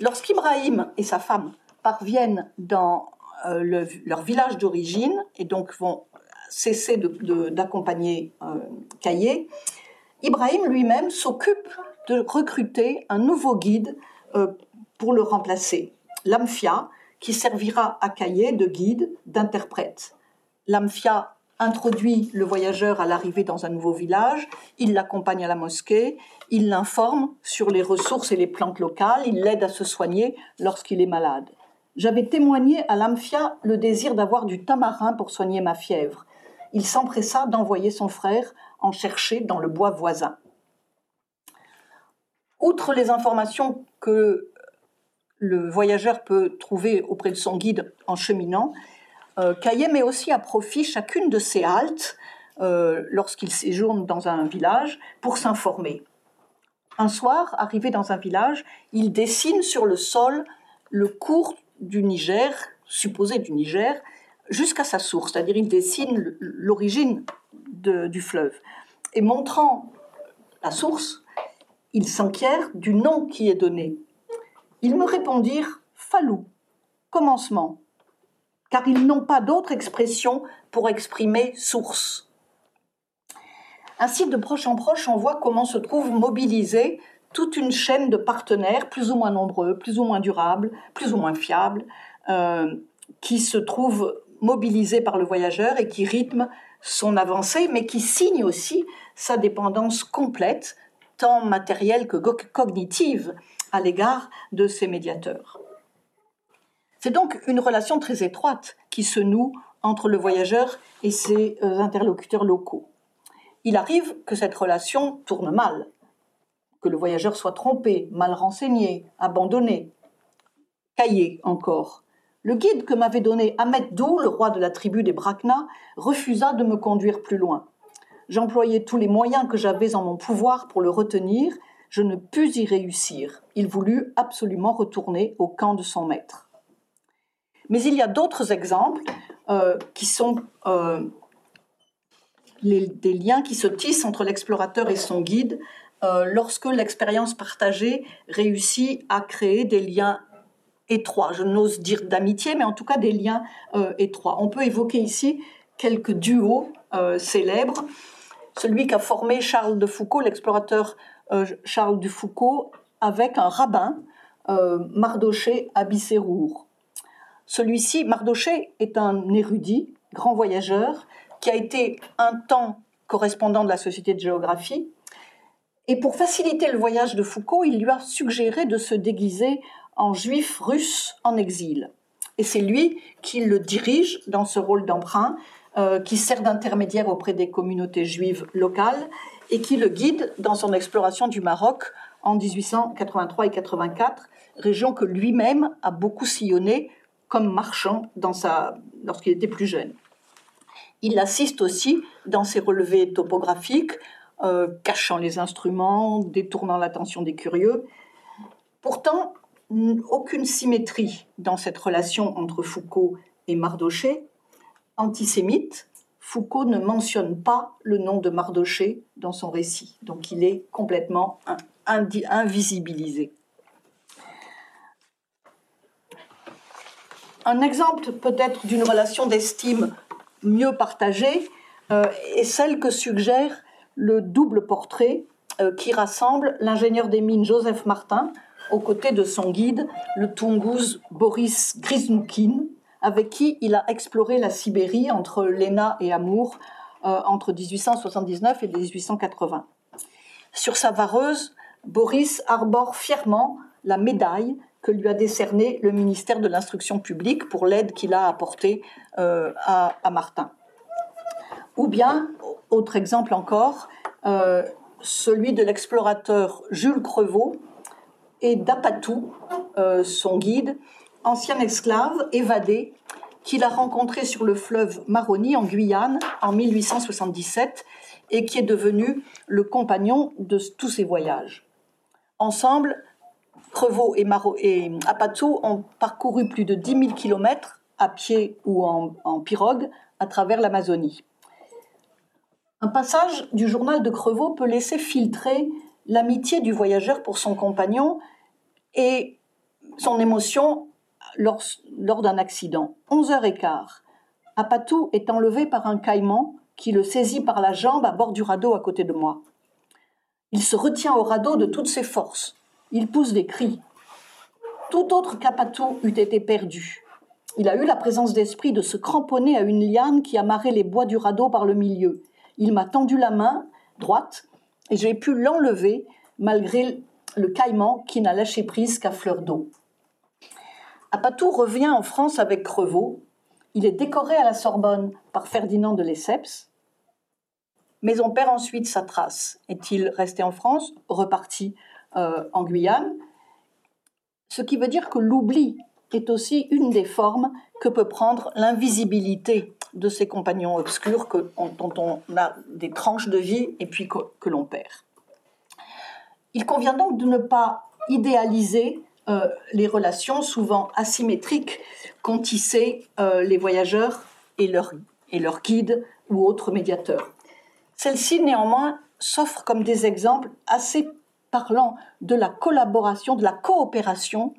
Lorsqu'Ibrahim et sa femme parviennent dans euh, leur village d'origine et donc vont cesser d'accompagner euh, Ibrahim lui-même s'occupe de recruter un nouveau guide euh, pour le remplacer, Lamfia, qui servira à Caillé de guide, d'interprète. L'Amphia introduit le voyageur à l'arrivée dans un nouveau village, il l'accompagne à la mosquée, il l'informe sur les ressources et les plantes locales, il l'aide à se soigner lorsqu'il est malade. J'avais témoigné à l'Amphia le désir d'avoir du tamarin pour soigner ma fièvre. Il s'empressa d'envoyer son frère en chercher dans le bois voisin. Outre les informations que le voyageur peut trouver auprès de son guide en cheminant, euh, met aussi à profit chacune de ses haltes euh, lorsqu'il séjourne dans un village pour s'informer. Un soir, arrivé dans un village, il dessine sur le sol le cours du Niger, supposé du Niger, jusqu'à sa source, c'est-à-dire il dessine l'origine du fleuve. Et montrant la source, il s'enquiert du nom qui est donné. Ils me répondirent Falou, commencement, car ils n'ont pas d'autre expression pour exprimer source. Ainsi, de proche en proche, on voit comment se trouve mobilisée toute une chaîne de partenaires, plus ou moins nombreux, plus ou moins durables, plus ou moins fiables, euh, qui se trouvent mobilisés par le voyageur et qui rythment son avancée, mais qui signent aussi sa dépendance complète, tant matérielle que cognitive, à l'égard de ces médiateurs. C'est donc une relation très étroite qui se noue entre le voyageur et ses euh, interlocuteurs locaux. Il arrive que cette relation tourne mal, que le voyageur soit trompé, mal renseigné, abandonné. Caillé encore. Le guide que m'avait donné Ahmed Dou, le roi de la tribu des Brakna, refusa de me conduire plus loin. J'employais tous les moyens que j'avais en mon pouvoir pour le retenir, je ne pus y réussir. Il voulut absolument retourner au camp de son maître. Mais il y a d'autres exemples euh, qui sont euh, des liens qui se tissent entre l'explorateur et son guide euh, lorsque l'expérience partagée réussit à créer des liens étroits. Je n'ose dire d'amitié, mais en tout cas des liens étroits. On peut évoquer ici quelques duos célèbres. Celui qu'a formé Charles de Foucault, l'explorateur Charles de Foucault, avec un rabbin, Mardoché Abissérour. Celui-ci, Mardoché, est un érudit, grand voyageur, qui a été un temps correspondant de la Société de géographie. Et pour faciliter le voyage de Foucault, il lui a suggéré de se déguiser en juif russe en exil. Et c'est lui qui le dirige dans ce rôle d'emprunt, euh, qui sert d'intermédiaire auprès des communautés juives locales et qui le guide dans son exploration du Maroc en 1883 et 84, région que lui-même a beaucoup sillonnée comme marchand lorsqu'il était plus jeune. Il assiste aussi dans ses relevés topographiques, euh, cachant les instruments, détournant l'attention des curieux. Pourtant, aucune symétrie dans cette relation entre Foucault et Mardoché. Antisémite, Foucault ne mentionne pas le nom de Mardoché dans son récit, donc il est complètement invisibilisé. Un exemple peut-être d'une relation d'estime mieux partagée euh, est celle que suggère le double portrait euh, qui rassemble l'ingénieur des mines Joseph Martin aux côtés de son guide, le Tungouz Boris Grisnoukhin, avec qui il a exploré la Sibérie entre Léna et Amour euh, entre 1879 et 1880. Sur sa vareuse, Boris arbore fièrement la médaille que lui a décerné le ministère de l'Instruction publique pour l'aide qu'il a apportée euh, à, Martin. Ou bien, autre exemple encore, euh, celui de l'explorateur Jules Crevaux et d'Apatou, son guide, ancien esclave évadé, qu'il a rencontré sur le fleuve Maroni en Guyane en 1877 et qui est devenu le compagnon de tous ses voyages. Ensemble, Crevaux et, Maro et Apatou ont parcouru plus de 10 000 kilomètres à pied ou en, pirogue à travers l'Amazonie. Un passage du journal de Crevaux peut laisser filtrer l'amitié du voyageur pour son compagnon et son émotion lors, d'un accident. 11 heures et quart. Apatou est enlevé par un caïman qui le saisit par la jambe à bord du radeau à côté de moi. Il se retient au radeau de toutes ses forces. Il pousse des cris. Tout autre qu'Apatou eût été perdu. Il a eu la présence d'esprit de se cramponner à une liane qui amarrait les bois du radeau par le milieu. Il m'a tendu la main droite et j'ai pu l'enlever malgré le caïman qui n'a lâché prise qu'à fleur d'eau. Apatou revient en France avec Crevaux. Il est décoré à la Sorbonne par Ferdinand de Lesseps. Mais on perd ensuite sa trace. Est-il resté en France Reparti euh, en Guyane, ce qui veut dire que l'oubli est aussi une des formes que peut prendre l'invisibilité de ces compagnons obscurs dont on a des tranches de vie et puis que, l'on perd. Il convient donc de ne pas idéaliser euh, les relations souvent asymétriques qu'ont tissées euh, les voyageurs et leurs et guides ou autres médiateurs. Celles-ci, néanmoins, s'offrent comme des exemples assez parlant de la collaboration, de la coopération,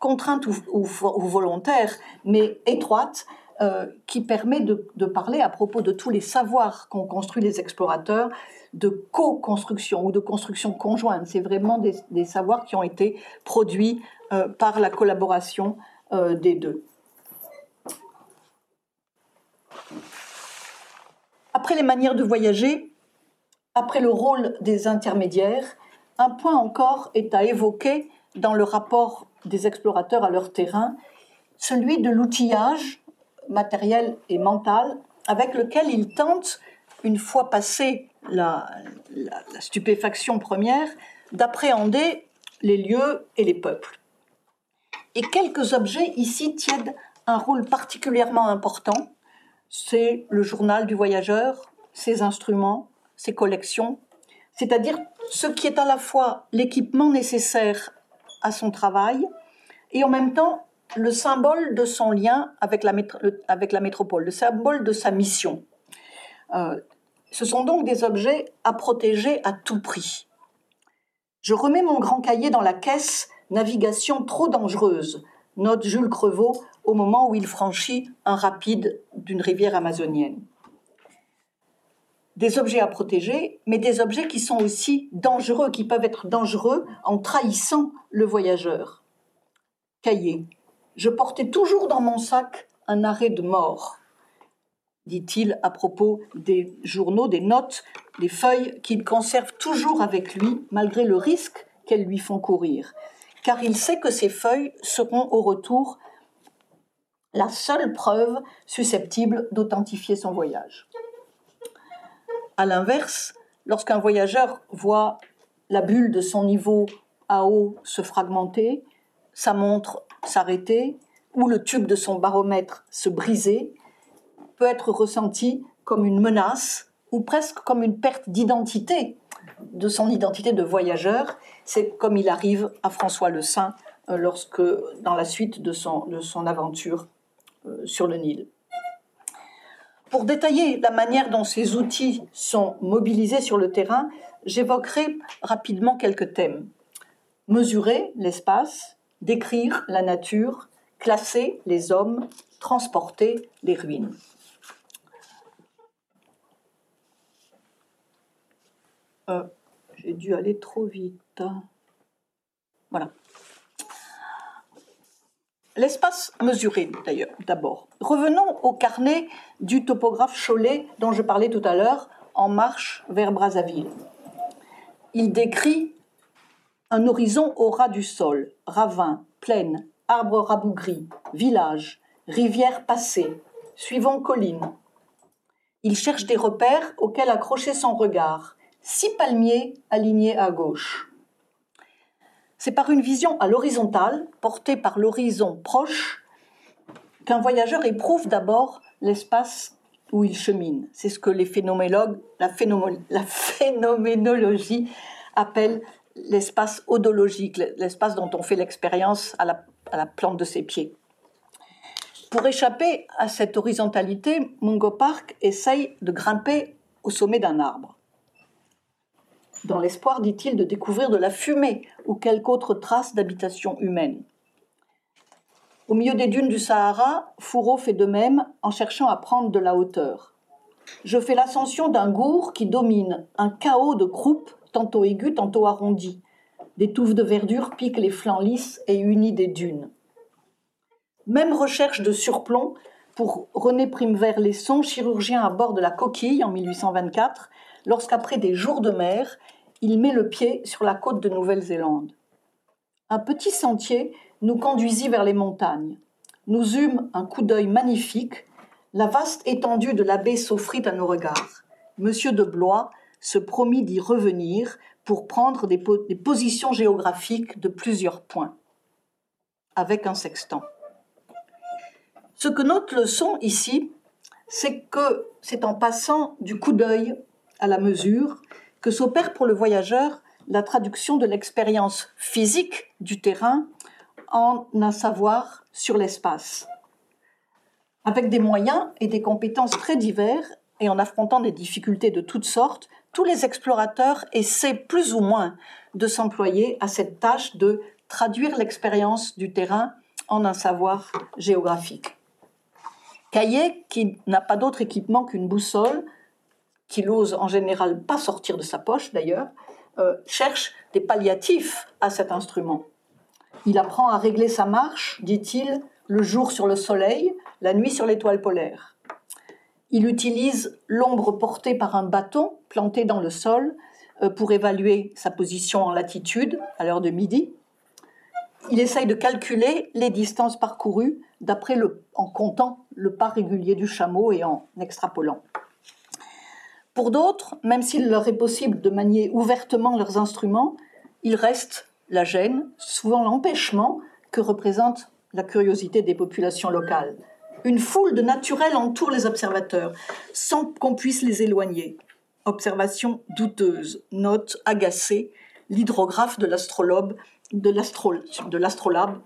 contrainte ou, volontaire, mais étroite, euh, qui permet de, parler à propos de tous les savoirs qu'ont construit les explorateurs, de co-construction ou de construction conjointe. C'est vraiment des, savoirs qui ont été produits euh, par la collaboration euh, des deux. Après les manières de voyager, après le rôle des intermédiaires, un point encore est à évoquer dans le rapport des explorateurs à leur terrain, celui de l'outillage matériel et mental avec lequel il tente, une fois passé la, stupéfaction première, d'appréhender les lieux et les peuples. Et quelques objets ici tiennent un rôle particulièrement important. C'est le journal du voyageur, ses instruments, ses collections, c'est-à-dire ce qui est à la fois l'équipement nécessaire à son travail et en même temps le symbole de son lien avec la, avec la métropole, le symbole de sa mission. Euh, ce sont donc des objets à protéger à tout prix. Je remets mon grand cahier dans la caisse Navigation trop dangereuse, note Jules Crevaux au moment où il franchit un rapide d'une rivière amazonienne. Des objets à protéger, mais des objets qui sont aussi dangereux, qui peuvent être dangereux en trahissant le voyageur. Cahier. Je portais toujours dans mon sac un arrêt de mort, dit-il à propos des journaux, des notes, des feuilles qu'il conserve toujours avec lui, malgré le risque qu'elles lui font courir car il sait que ces feuilles seront au retour la seule preuve susceptible d'authentifier son voyage. À l'inverse, lorsqu'un voyageur voit la bulle de son niveau à eau se fragmenter, sa montre s'arrêter ou le tube de son baromètre se briser, être ressenti comme une menace ou presque comme une perte d'identité de son identité de voyageur. C'est comme il arrive à François le Saint euh, lorsque, dans la suite de son, de son aventure euh, sur le Nil. Pour détailler la manière dont ces outils sont mobilisés sur le terrain, j'évoquerai rapidement quelques thèmes. Mesurer l'espace, décrire la nature, classer les hommes, transporter les ruines. Euh, j'ai dû aller trop vite. Voilà. L'espace mesuré, d'ailleurs, d'abord. Revenons au carnet du topographe Cholet dont je parlais tout à l'heure, en marche vers Brazzaville. Il décrit un horizon au ras du sol, ravins, plaines, arbres rabougris, villages, rivières passées, suivant collines. Il cherche des repères auxquels accrocher son regard, six palmiers alignés à gauche. C'est par une vision à l'horizontale, portée par l'horizon proche, qu'un voyageur éprouve d'abord l'espace où il chemine. C'est ce que la, phénoménologie appelle l'espace odologique, l'espace dont on fait l'expérience à la, à la plante de ses pieds. Pour échapper à cette horizontalité, Mungo Park essaye de grimper au sommet d'un arbre dans l'espoir, dit-il, de découvrir de la fumée ou quelque autre trace d'habitation humaine. Au milieu des dunes du Sahara, Fourreau fait de même en cherchant à prendre de la hauteur. Je fais l'ascension d'un gour qui domine un chaos de croupes, tantôt aigus, tantôt arrondis. Des touffes de verdure piquent les flancs lisses et unis des dunes. Même recherche de surplomb pour René Primevert-Lesson, chirurgien à bord de la Coquille en 1824, lorsqu'après des jours de mer, il met le pied sur la côte de Nouvelle-Zélande. Un petit sentier nous conduisit vers les montagnes. Nous eûmes un coup d'œil magnifique. La vaste étendue de la baie s'offrit à nos regards. Monsieur de Blois se promit d'y revenir pour prendre des, positions géographiques de plusieurs points, avec un sextant. Ce que note le son ici, c'est que c'est en passant du coup d'œil à la mesure que s'opère pour le voyageur la traduction de l'expérience physique du terrain en un savoir sur l'espace. Avec des moyens et des compétences très divers et en affrontant des difficultés de toutes sortes, tous les explorateurs essaient plus ou moins de s'employer à cette tâche de traduire l'expérience du terrain en un savoir géographique. Caillé, qui n'a pas d'autre équipement qu'une boussole, qu'il ose en général pas sortir de sa poche d'ailleurs, euh, cherche des palliatifs à cet instrument. Il apprend à régler sa marche, dit-il, le jour sur le soleil, la nuit sur l'étoile polaire. Il utilise l'ombre portée par un bâton planté dans le sol euh, pour évaluer sa position en latitude à l'heure de midi. il essaye de calculer les distances parcourues d'après en comptant le pas régulier du chameau et en extrapolant. Pour d'autres, même s'il leur est possible de manier ouvertement leurs instruments, il reste la gêne, souvent l'empêchement que représente la curiosité des populations locales. Une foule de naturels entoure les observateurs, sans qu'on puisse les éloigner. Observation douteuse, note agacée, l'hydrographe de l'astrolabe de l'astrolabe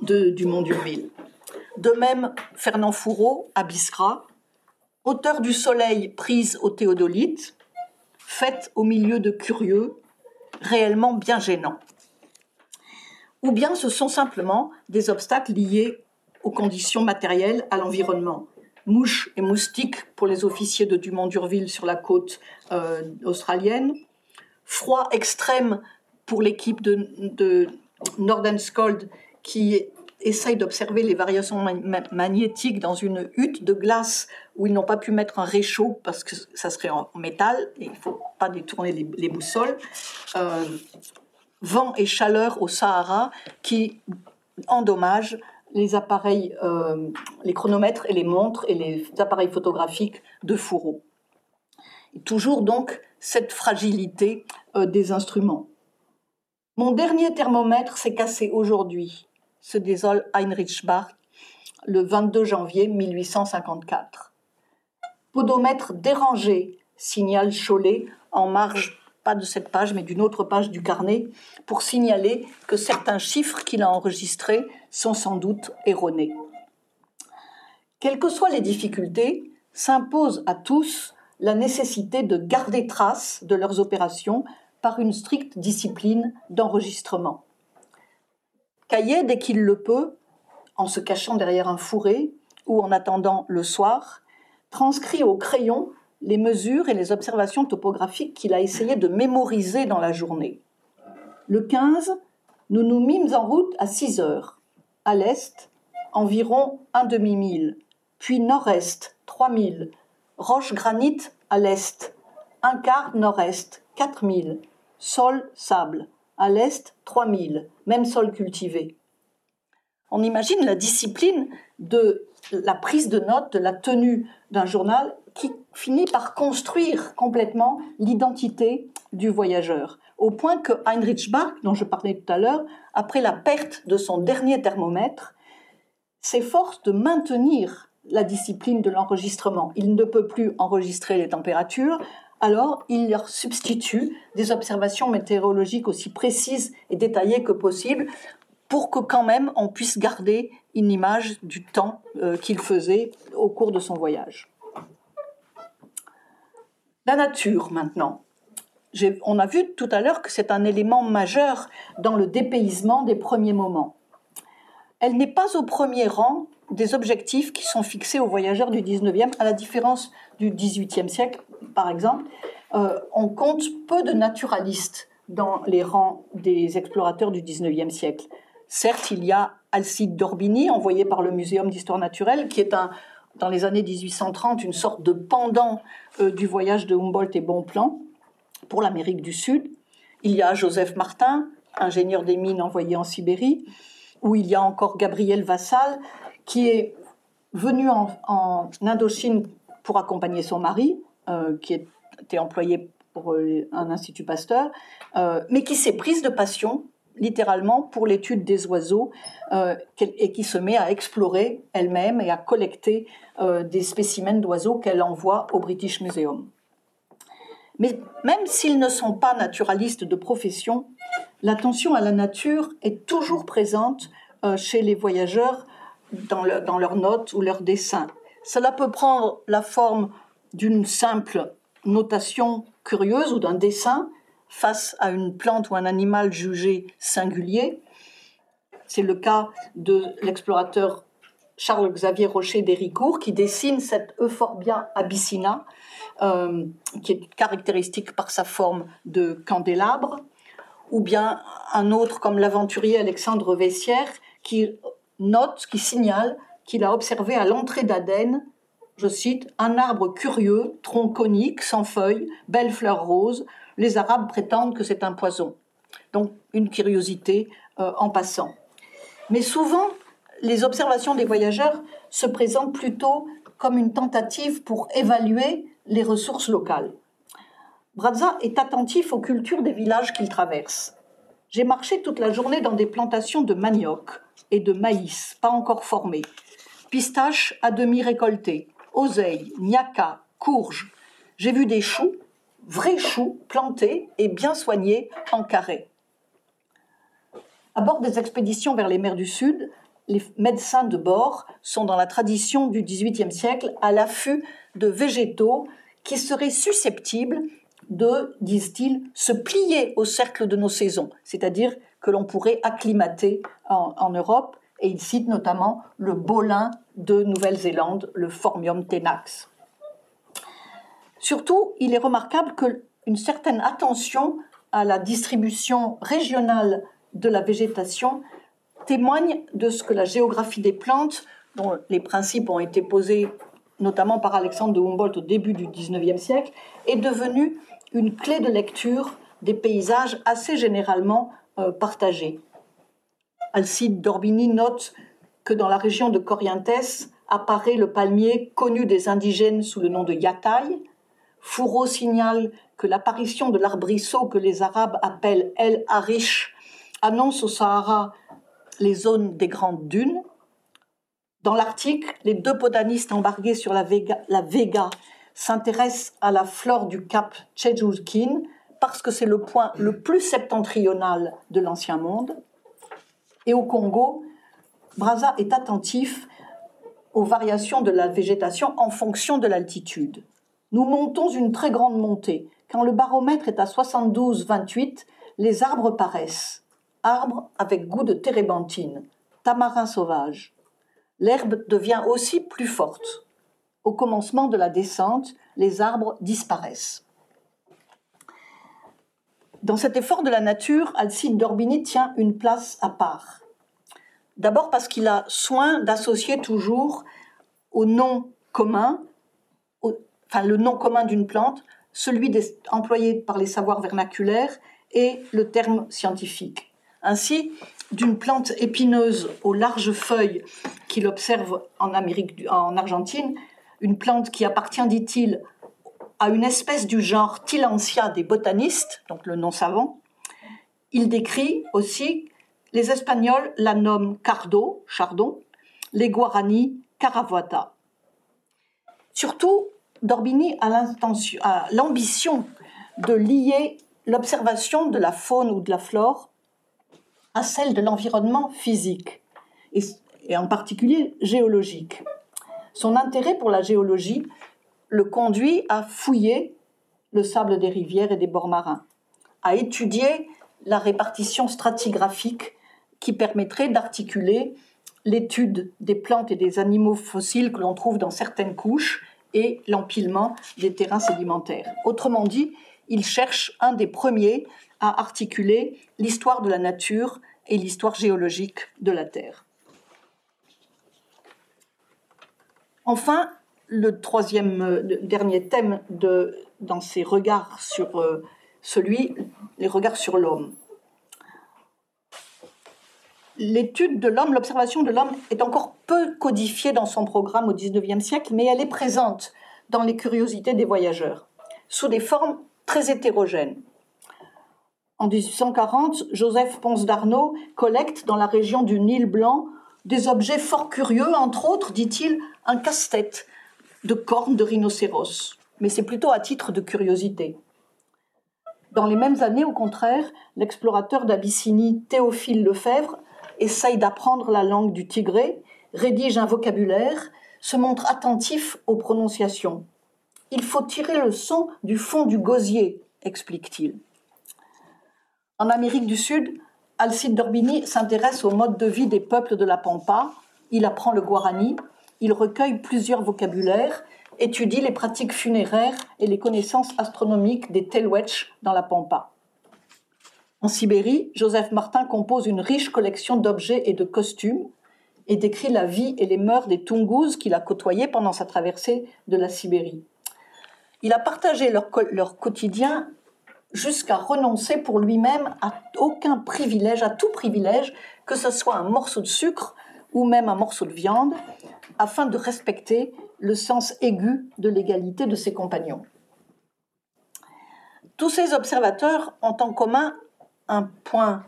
du Mont d'Urville. De même, Fernand Fourreau, à Biskra, auteur du Soleil prise au théodolite, faite au milieu de curieux, réellement bien gênants. Ou bien ce sont simplement des obstacles liés aux conditions matérielles, à l'environnement. Mouches et moustiques pour les officiers de Dumont d'Urville sur la côte euh, australienne, froid extrême pour l'équipe de, de Nordenskold qui essaye d'observer les variations magnétiques dans une hutte de glace où ils n'ont pas pu mettre un réchaud parce que ça serait en métal et il ne faut pas détourner les, boussoles. Euh, vent et chaleur au Sahara qui endommagent les appareils, euh, les chronomètres et les montres et les appareils photographiques de fourreau. toujours donc cette fragilité euh, des instruments. Mon dernier thermomètre s'est cassé aujourd'hui, se désole Heinrich Bach le 22 janvier 1854. Podomètre dérangé, signale Cholet en marge, pas de cette page, mais d'une autre page du carnet, pour signaler que certains chiffres qu'il a enregistrés sont sans doute erronés. Quelles que soient les difficultés, s'impose à tous la nécessité de garder trace de leurs opérations par une stricte discipline d'enregistrement. Caillet, dès qu'il le peut, en se cachant derrière un fourré ou en attendant le soir, transcrit au crayon les mesures et les observations topographiques qu'il a essayé de mémoriser dans la journée. Le 15, nous nous mîmes en route à 6 heures. À l'est, environ un demi-mille, puis nord-est, 3000, roche granit à l'est, un quart nord-est, 4000, sol, sable. À l'est, 3000, même sol cultivé. On imagine la discipline de la prise de notes, de la tenue d'un journal qui finit par construire complètement l'identité du voyageur. Au point que Heinrich Bach, dont je parlais tout à l'heure, après la perte de son dernier thermomètre, s'efforce de maintenir la discipline de l'enregistrement. Il ne peut plus enregistrer les températures, alors il leur substitue des observations météorologiques aussi précises et détaillées que possible pour que quand même on puisse garder une image du temps euh, qu'il faisait au cours de son voyage. La nature maintenant. On a vu tout à l'heure que c'est un élément majeur dans le dépaysement des premiers moments. Elle n'est pas au premier rang des objectifs qui sont fixés aux voyageurs du 19e, à la différence du 18e siècle, par exemple. Euh, on compte peu de naturalistes dans les rangs des explorateurs du 19e siècle. Certes, il y a Alcide d'Orbigny, envoyé par le Muséum d'histoire naturelle, qui est un, dans les années 1830 une sorte de pendant euh, du voyage de Humboldt et Bonpland pour l'Amérique du Sud. Il y a Joseph Martin, ingénieur des mines envoyé en Sibérie, où il y a encore Gabriel Vassal, qui est venu en, Indochine pour accompagner son mari, euh, qui était employé pour euh, un institut Pasteur, euh, mais qui s'est prise de passion littéralement pour l'étude des oiseaux et qui se met à explorer elle-même et à collecter des spécimens d'oiseaux qu'elle envoie au British Museum. Mais même s'ils ne sont pas naturalistes de profession, l'attention à la nature est toujours présente chez les voyageurs dans, leurs notes ou leurs dessins. Cela peut prendre la forme d'une simple notation curieuse ou d'un dessin face à une plante ou un animal jugé singulier. C'est le cas de l'explorateur Charles-Xavier Rocher d'Héricourt qui dessine cette Euphorbia abyssina, euh, qui est caractéristique par sa forme de candélabre, ou bien un autre comme l'aventurier Alexandre Vessière qui note qui signale qu'il a observé à l'entrée d'Aden, je cite, un arbre curieux, tronc conique, sans feuilles, belles fleurs roses. Les Arabes prétendent que c'est un poison. Donc une curiosité euh, en passant. Mais souvent, les observations des voyageurs se présentent plutôt comme une tentative pour évaluer les ressources locales. Brazza est attentif aux cultures des villages qu'il traverse. J'ai marché toute la journée dans des plantations de manioc et de maïs, pas encore formés, pistaches à demi récoltés, oseilles, niaca, courges. J'ai vu des choux, vrais choux, plantés et bien soignés en carré. À bord des expéditions vers les mers du Sud, les médecins de bord sont dans la tradition du XVIIIe siècle à l'affût de végétaux qui seraient susceptibles de, disent-ils, se plier au cercle de nos saisons, c'est-à-dire que l'on pourrait acclimater en, Europe, et ils citent notamment le bolin de Nouvelle-Zélande, le Formium tenax. Surtout, il est remarquable qu'une certaine attention à la distribution régionale de la végétation témoigne de ce que la géographie des plantes, dont les principes ont été posés notamment par Alexandre de Humboldt au début du XIXe siècle, est devenue une clé de lecture des paysages assez généralement euh, partagés. Alcide d'Orbigny note que dans la région de Corrientes apparaît le palmier connu des indigènes sous le nom de yataï. Fourreau signale que l'apparition de l'arbrisseau que les Arabes appellent El Arish annonce au Sahara les zones des grandes dunes. Dans l'Arctique, les deux botanistes embarqués sur la Vega s'intéressent à la flore du cap Chejulkin parce que c'est le point le plus septentrional de l'ancien monde. Et au Congo, Brazza est attentif aux variations de la végétation en fonction de l'altitude. Nous montons une très grande montée. Quand le baromètre est à 72-28, les arbres paraissent. Arbres avec goût de térébenthine, tamarin sauvage. L'herbe devient aussi plus forte. Au commencement de la descente, les arbres disparaissent. Dans cet effort de la nature, Alcide d'Orbigny tient une place à part. D'abord parce qu'il a soin d'associer toujours au nom commun, enfin le nom commun d'une plante, celui employé par les savoirs vernaculaires et le terme scientifique. Ainsi, d'une plante épineuse aux larges feuilles qu'il observe en, Amérique, en Argentine, une plante qui appartient, dit-il, à une espèce du genre Tillandsia des botanistes, donc le nom savant, il décrit aussi les Espagnols la nomment cardo, chardon, les Guarani, caravata. Surtout, Dorbini a l'ambition de lier l'observation de la faune ou de la flore à celle de l'environnement physique, et, en particulier géologique. Son intérêt pour la géologie le conduit à fouiller le sable des rivières et des bords marins, à étudier la répartition stratigraphique qui permettrait d'articuler l'étude des plantes et des animaux fossiles que l'on trouve dans certaines couches et l'empilement des terrains sédimentaires. Autrement dit, il cherche un des premiers à articuler l'histoire de la nature et l'histoire géologique de la Terre. Enfin, le troisième, euh, dernier thème dans ses regards sur euh, celui, les regards sur l'homme l'étude de l'homme, l'observation de l'homme est encore peu codifiée dans son programme au XIXe siècle, mais elle est présente dans les curiosités des voyageurs, sous des formes très hétérogènes. En 1840, Joseph Ponce d'Arnaud collecte dans la région du Nil Blanc des objets fort curieux, entre autres, dit-il, un casse-tête de cornes de rhinocéros. Mais c'est plutôt à titre de curiosité. Dans les mêmes années, au contraire, l'explorateur d'Abyssinie Théophile Lefebvre essaye d'apprendre la langue du tigré, rédige un vocabulaire, se montre attentif aux prononciations. Il faut tirer le son du fond du gosier, explique-t-il. En Amérique du Sud, Alcide d'Orbigny s'intéresse au mode de vie des peuples de la Pampa. Il apprend le guarani, il recueille plusieurs vocabulaires, étudie les pratiques funéraires et les connaissances astronomiques des Telwetch dans la Pampa. En Sibérie, Joseph Martin compose une riche collection d'objets et de costumes et décrit la vie et les mœurs des Tungus qu'il a côtoyés pendant sa traversée de la Sibérie. Il a partagé leur, leur quotidien jusqu'à renoncer pour lui-même à aucun privilège, à tout privilège, que ce soit un morceau de sucre ou même un morceau de viande, afin de respecter le sens aigu de l'égalité de ses compagnons. Tous ces observateurs ont en commun un point,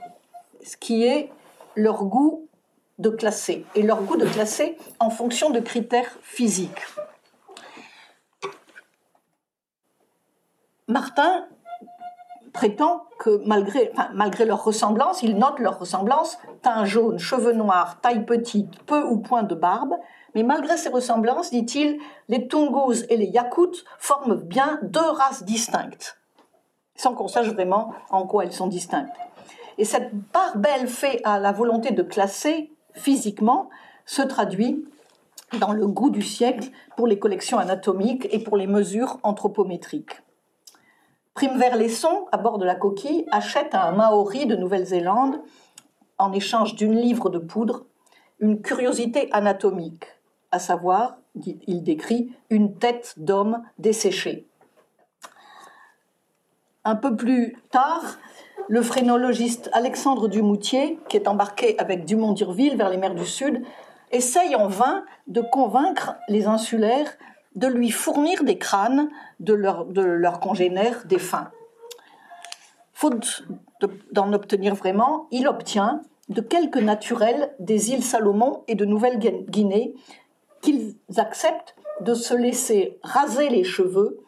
ce qui est leur goût de classer, et leur goût de classer en fonction de critères physiques. Martin prétend que malgré, malgré leur ressemblance, ils notent leur ressemblance, teint jaune, cheveux noirs, taille petite, peu ou point de barbe, mais malgré ces ressemblances, dit-il, les Tungus et les Yakuts forment bien deux races distinctes, sans qu'on sache vraiment en quoi elles sont distinctes. Et cette part belle faite à la volonté de classer physiquement se traduit dans le goût du siècle pour les collections anatomiques et pour les mesures anthropométriques. Primevert Lesson, à bord de la coquille, achète à un Maori de Nouvelle-Zélande, en échange d'une livre de poudre, une curiosité anatomique, à savoir, il décrit, une tête d'homme desséchée. Un peu plus tard, le phrénologiste Alexandre Dumoutier, qui est embarqué avec Dumont d'Urville vers les mers du Sud, essaye en vain de convaincre les insulaires de lui fournir des crânes de, leurs congénères défunts. Faute d'en obtenir vraiment, il obtient de quelques naturels des îles Salomon et de Nouvelle-Guinée qu'ils acceptent de se laisser raser les cheveux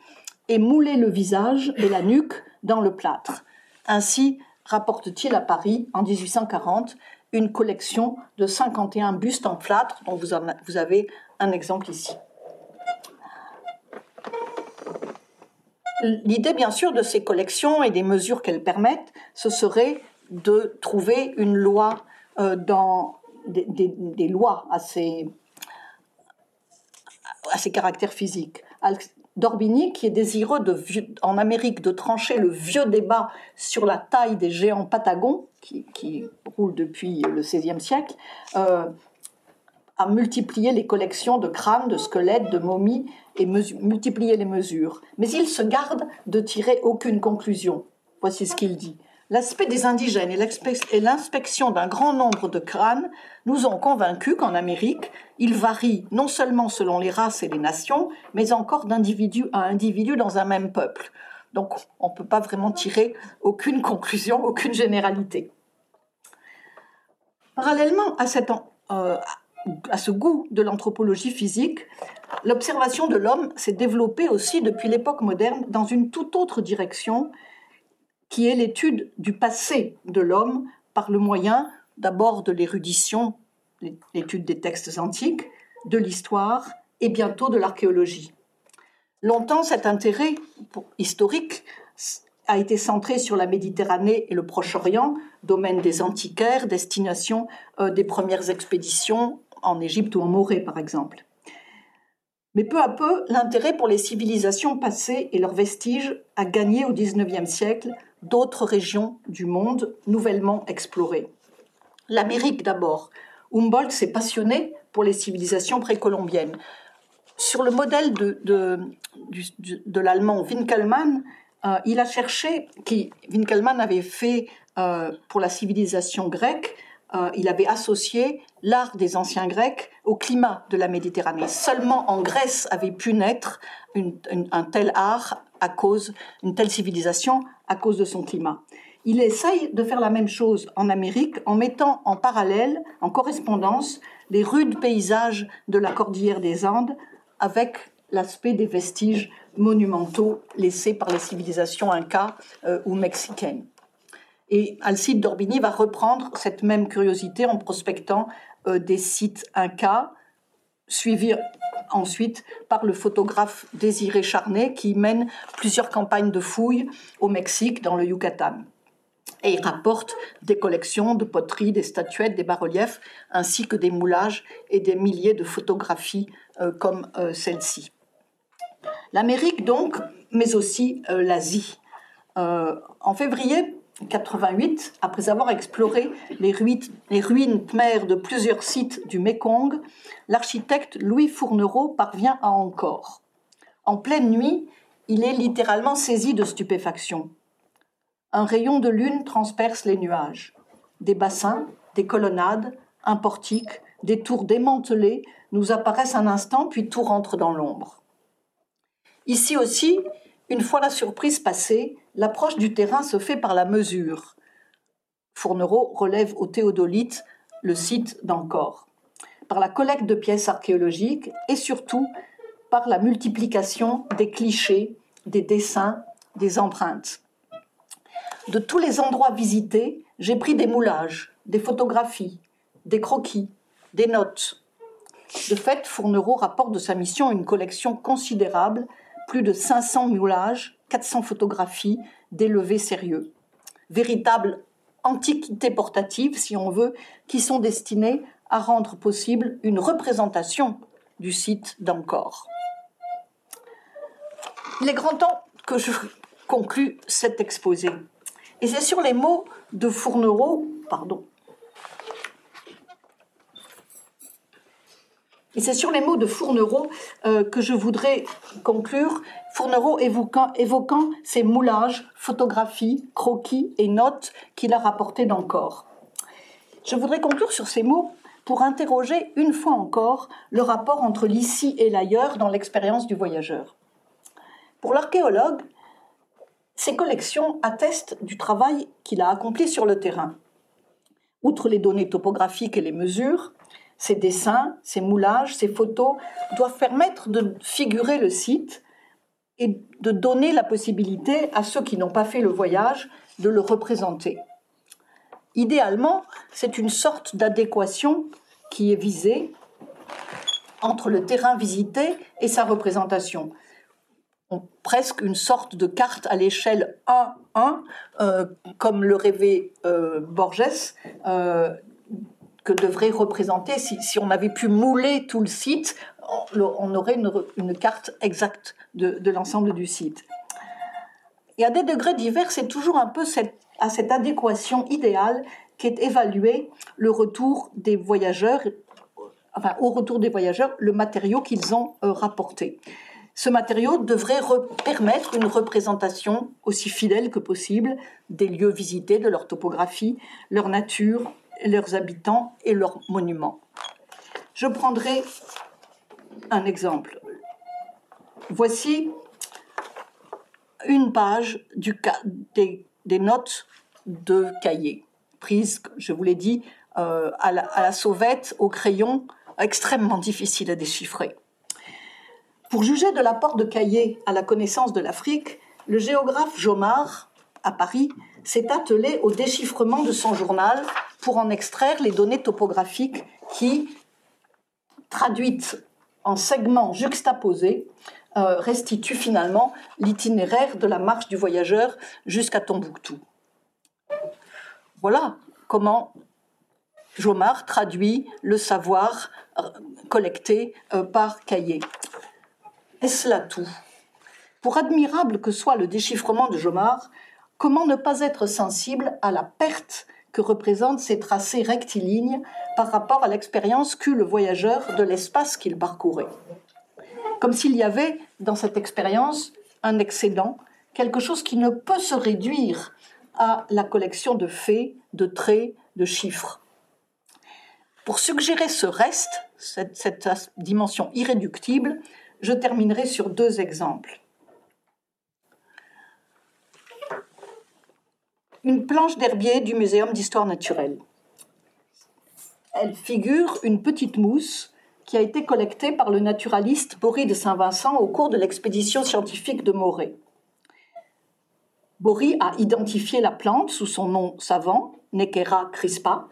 et mouler le visage et la nuque dans le plâtre. Ainsi rapporte-t-il à Paris, en 1840, une collection de 51 bustes en plâtre, dont vous avez un exemple ici. L'idée, bien sûr, de ces collections et des mesures qu'elles permettent, ce serait de trouver une loi euh, dans des, lois ces, à ces caractères physiques. D'Orbigny, qui est désireux de, en Amérique de trancher le vieux débat sur la taille des géants patagons, qui, qui roule depuis le XVIe siècle, euh, a multiplié les collections de crânes, de squelettes, de momies et multiplié les mesures. Mais il se garde de tirer aucune conclusion. Voici ce qu'il dit. L'aspect des indigènes et l'inspection d'un grand nombre de crânes nous ont convaincus qu'en Amérique, il varie non seulement selon les races et les nations, mais encore d'individu à individu dans un même peuple. Donc on ne peut pas vraiment tirer aucune conclusion, aucune généralité. Parallèlement à, euh, à ce goût de l'anthropologie physique, l'observation de l'homme s'est développée aussi depuis l'époque moderne dans une toute autre direction qui est l'étude du passé de l'homme par le moyen d'abord de l'érudition, l'étude des textes antiques, de l'histoire et bientôt de l'archéologie. Longtemps, cet intérêt historique a été centré sur la Méditerranée et le Proche-Orient, domaine des antiquaires, destination euh, des premières expéditions en Égypte ou en Morée, par exemple. Mais peu à peu, l'intérêt pour les civilisations passées et leurs vestiges a gagné au XIXe siècle d'autres régions du monde nouvellement explorées. L'Amérique d'abord. Humboldt s'est passionné pour les civilisations précolombiennes. Sur le modèle de, l'allemand Winkelmann, euh, il a cherché, qui, Winkelmann avait fait euh, pour la civilisation grecque, euh, il avait associé l'art des anciens Grecs au climat de la Méditerranée. Seulement en Grèce avait pu naître un tel art à cause, une telle civilisation à cause de son climat. Il essaye de faire la même chose en Amérique en mettant en parallèle, en correspondance, les rudes paysages de la cordillère des Andes avec l'aspect des vestiges monumentaux laissés par les civilisations incas euh, ou mexicaines. Et Alcide d'Orbigny va reprendre cette même curiosité en prospectant euh, des sites incas, suivis ensuite par le photographe Désiré Charnet qui mène plusieurs campagnes de fouilles au Mexique, dans le Yucatan. Et il rapporte des collections de poteries, des statuettes, des bas-reliefs, ainsi que des moulages et des milliers de photographies euh, comme euh, celle-ci. L'Amérique donc, mais aussi l'Asie. en février 88, après avoir exploré les ruines, les ruines de plusieurs sites du Mekong, l'architecte Louis Fournereau parvient à Angkor. En pleine nuit, il est littéralement saisi de stupéfaction. Un rayon de lune transperce les nuages. Des bassins, des colonnades, un portique, des tours démantelées nous apparaissent un instant, puis tout rentre dans l'ombre. Ici aussi, une fois la surprise passée, l'approche du terrain se fait par la mesure. Fournereau relève au théodolite le site d'Ancor, par la collecte de pièces archéologiques et surtout par la multiplication des clichés, des dessins, des empreintes. De tous les endroits visités, j'ai pris des moulages, des photographies, des croquis, des notes. De fait, Fournereau rapporte de sa mission une collection considérable, plus de 500 moulages, 400 photographies, d'élevés sérieux. Véritable antiquités portatives, si on veut, qui sont destinées à rendre possible une représentation du site d'Ancor. Il est grand temps que je conclue cet exposé. Et c'est sur les mots de Fournereau, pardon, Et c'est sur les mots de Fournereau euh, que je voudrais conclure. Fournereau évoquant, évoquant ces moulages, photographies, croquis et notes qu'il a rapportés d'encore. Je voudrais conclure sur ces mots pour interroger une fois encore le rapport entre l'ici et l'ailleurs dans l'expérience du voyageur. Pour l'archéologue, ces collections attestent du travail qu'il a accompli sur le terrain. Outre les données topographiques et les mesures, ces dessins, ces moulages, ces photos doivent permettre de figurer le site et de donner la possibilité à ceux qui n'ont pas fait le voyage de le représenter. Idéalement, c'est une sorte d'adéquation qui est visée entre le terrain visité et sa représentation. presque une sorte de carte à l'échelle 1-1, euh, comme le rêvait euh, Borges, euh, que devrait représenter, si, on avait pu mouler tout le site, on, aurait une, carte exacte de, l'ensemble du site. Et à des degrés divers, c'est toujours un peu à cette adéquation idéale qu'est évalué le retour des voyageurs, enfin au retour des voyageurs, le matériau qu'ils ont euh, rapporté. Ce matériau devrait permettre une représentation aussi fidèle que possible des lieux visités, de leur topographie, leur nature, leurs habitants et leurs monuments. Je prendrai un exemple. Voici une page des, notes de cahier, prises, je vous l'ai dit, euh, à, la, sauvette, au crayon, extrêmement difficile à déchiffrer. Pour juger de l'apport de cahier à la connaissance de l'Afrique, le géographe Jomard, à Paris, s'est attelé au déchiffrement de son journal pour en extraire les données topographiques qui, traduites en segments juxtaposés, euh, restituent finalement l'itinéraire de la marche du voyageur jusqu'à Tombouctou. Voilà comment Jomard traduit le savoir euh, collecté euh, par Cahier. Est-ce là tout? Pour admirable que soit le déchiffrement de Jomard, comment ne pas être sensible à la perte que représentent ces tracés rectilignes par rapport à l'expérience qu'eut le voyageur de l'espace qu'il parcourait? Comme s'il y avait dans cette expérience un excédent, quelque chose qui ne peut se réduire à la collection de faits, de traits, de chiffres. Pour suggérer ce reste, cette, cette dimension irréductible, je terminerai sur deux exemples. Une planche d'herbier du Muséum d'histoire naturelle. Elle figure une petite mousse qui a été collectée par le naturaliste Bory de Saint-Vincent au cours de l'expédition scientifique de Morée. Bory a identifié la plante sous son nom savant, Neckera crispa.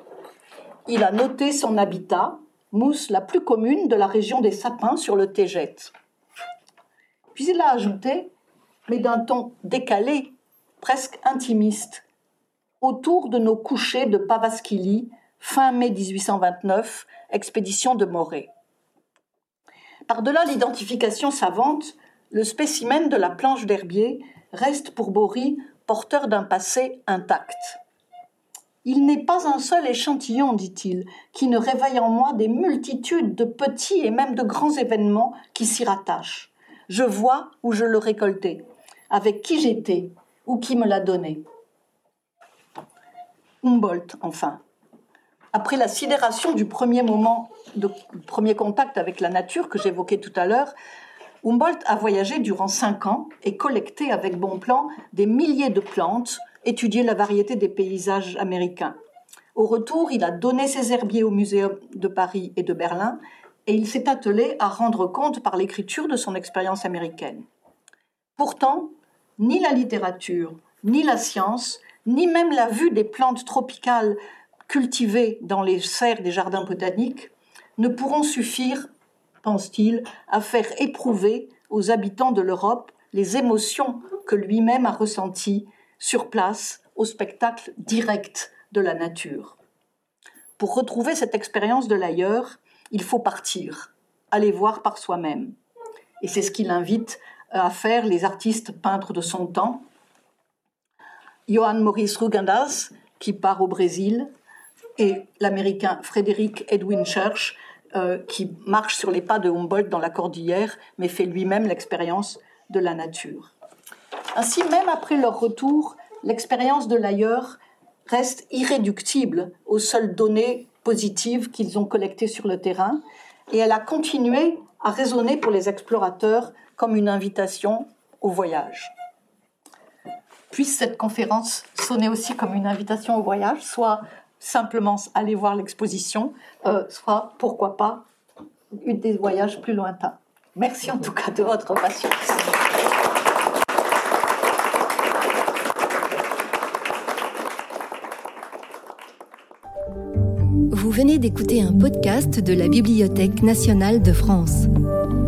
Il a noté son habitat, mousse la plus commune de la région des sapins sur le Tégette. Puis il a ajouté, mais d'un ton décalé, presque intimiste, autour de nos couchers de Pavaskili, fin mai 1829, expédition de Morée. Par-delà l'identification savante, le spécimen de la planche d'herbier reste pour Bory porteur d'un passé intact. Il n'est pas un seul échantillon, dit-il, qui ne réveille en moi des multitudes de petits et même de grands événements qui s'y rattachent. Je vois où je le récoltais, avec qui j'étais ou qui me l'a donné. Humboldt, enfin. Après la sidération du premier moment, de premier contact avec la nature que j'évoquais tout à l'heure, Humboldt a voyagé durant cinq ans et collecté avec bon plan des milliers de plantes, étudié la variété des paysages américains. Au retour, il a donné ses herbiers au Muséum de Paris et de Berlin et il s'est attelé à rendre compte par l'écriture de son expérience américaine. Pourtant, ni la littérature, ni la science, ni même la vue des plantes tropicales cultivées dans les serres des jardins botaniques ne pourront suffire, pense-t-il, à faire éprouver aux habitants de l'Europe les émotions que lui-même a ressenties sur place au spectacle direct de la nature. Pour retrouver cette expérience de l'ailleurs, il faut partir, aller voir par soi-même. Et c'est ce qu'il invite à faire les artistes peintres de son temps. Johann Maurice Rugendas, qui part au Brésil, et l'américain Frédéric Edwin Church, euh, qui marche sur les pas de Humboldt dans la cordillère, mais fait lui-même l'expérience de la nature. Ainsi, même après leur retour, l'expérience de l'ailleurs reste irréductible aux seules données positives qu'ils ont collectées sur le terrain, et elle a continué à résonner pour les explorateurs comme une invitation au voyage. Puisse cette conférence sonner aussi comme une invitation au voyage, soit simplement aller voir l'exposition, euh, soit pourquoi pas une des voyages plus lointains. Merci en tout cas de votre patience. Vous venez d'écouter un podcast de la Bibliothèque nationale de France.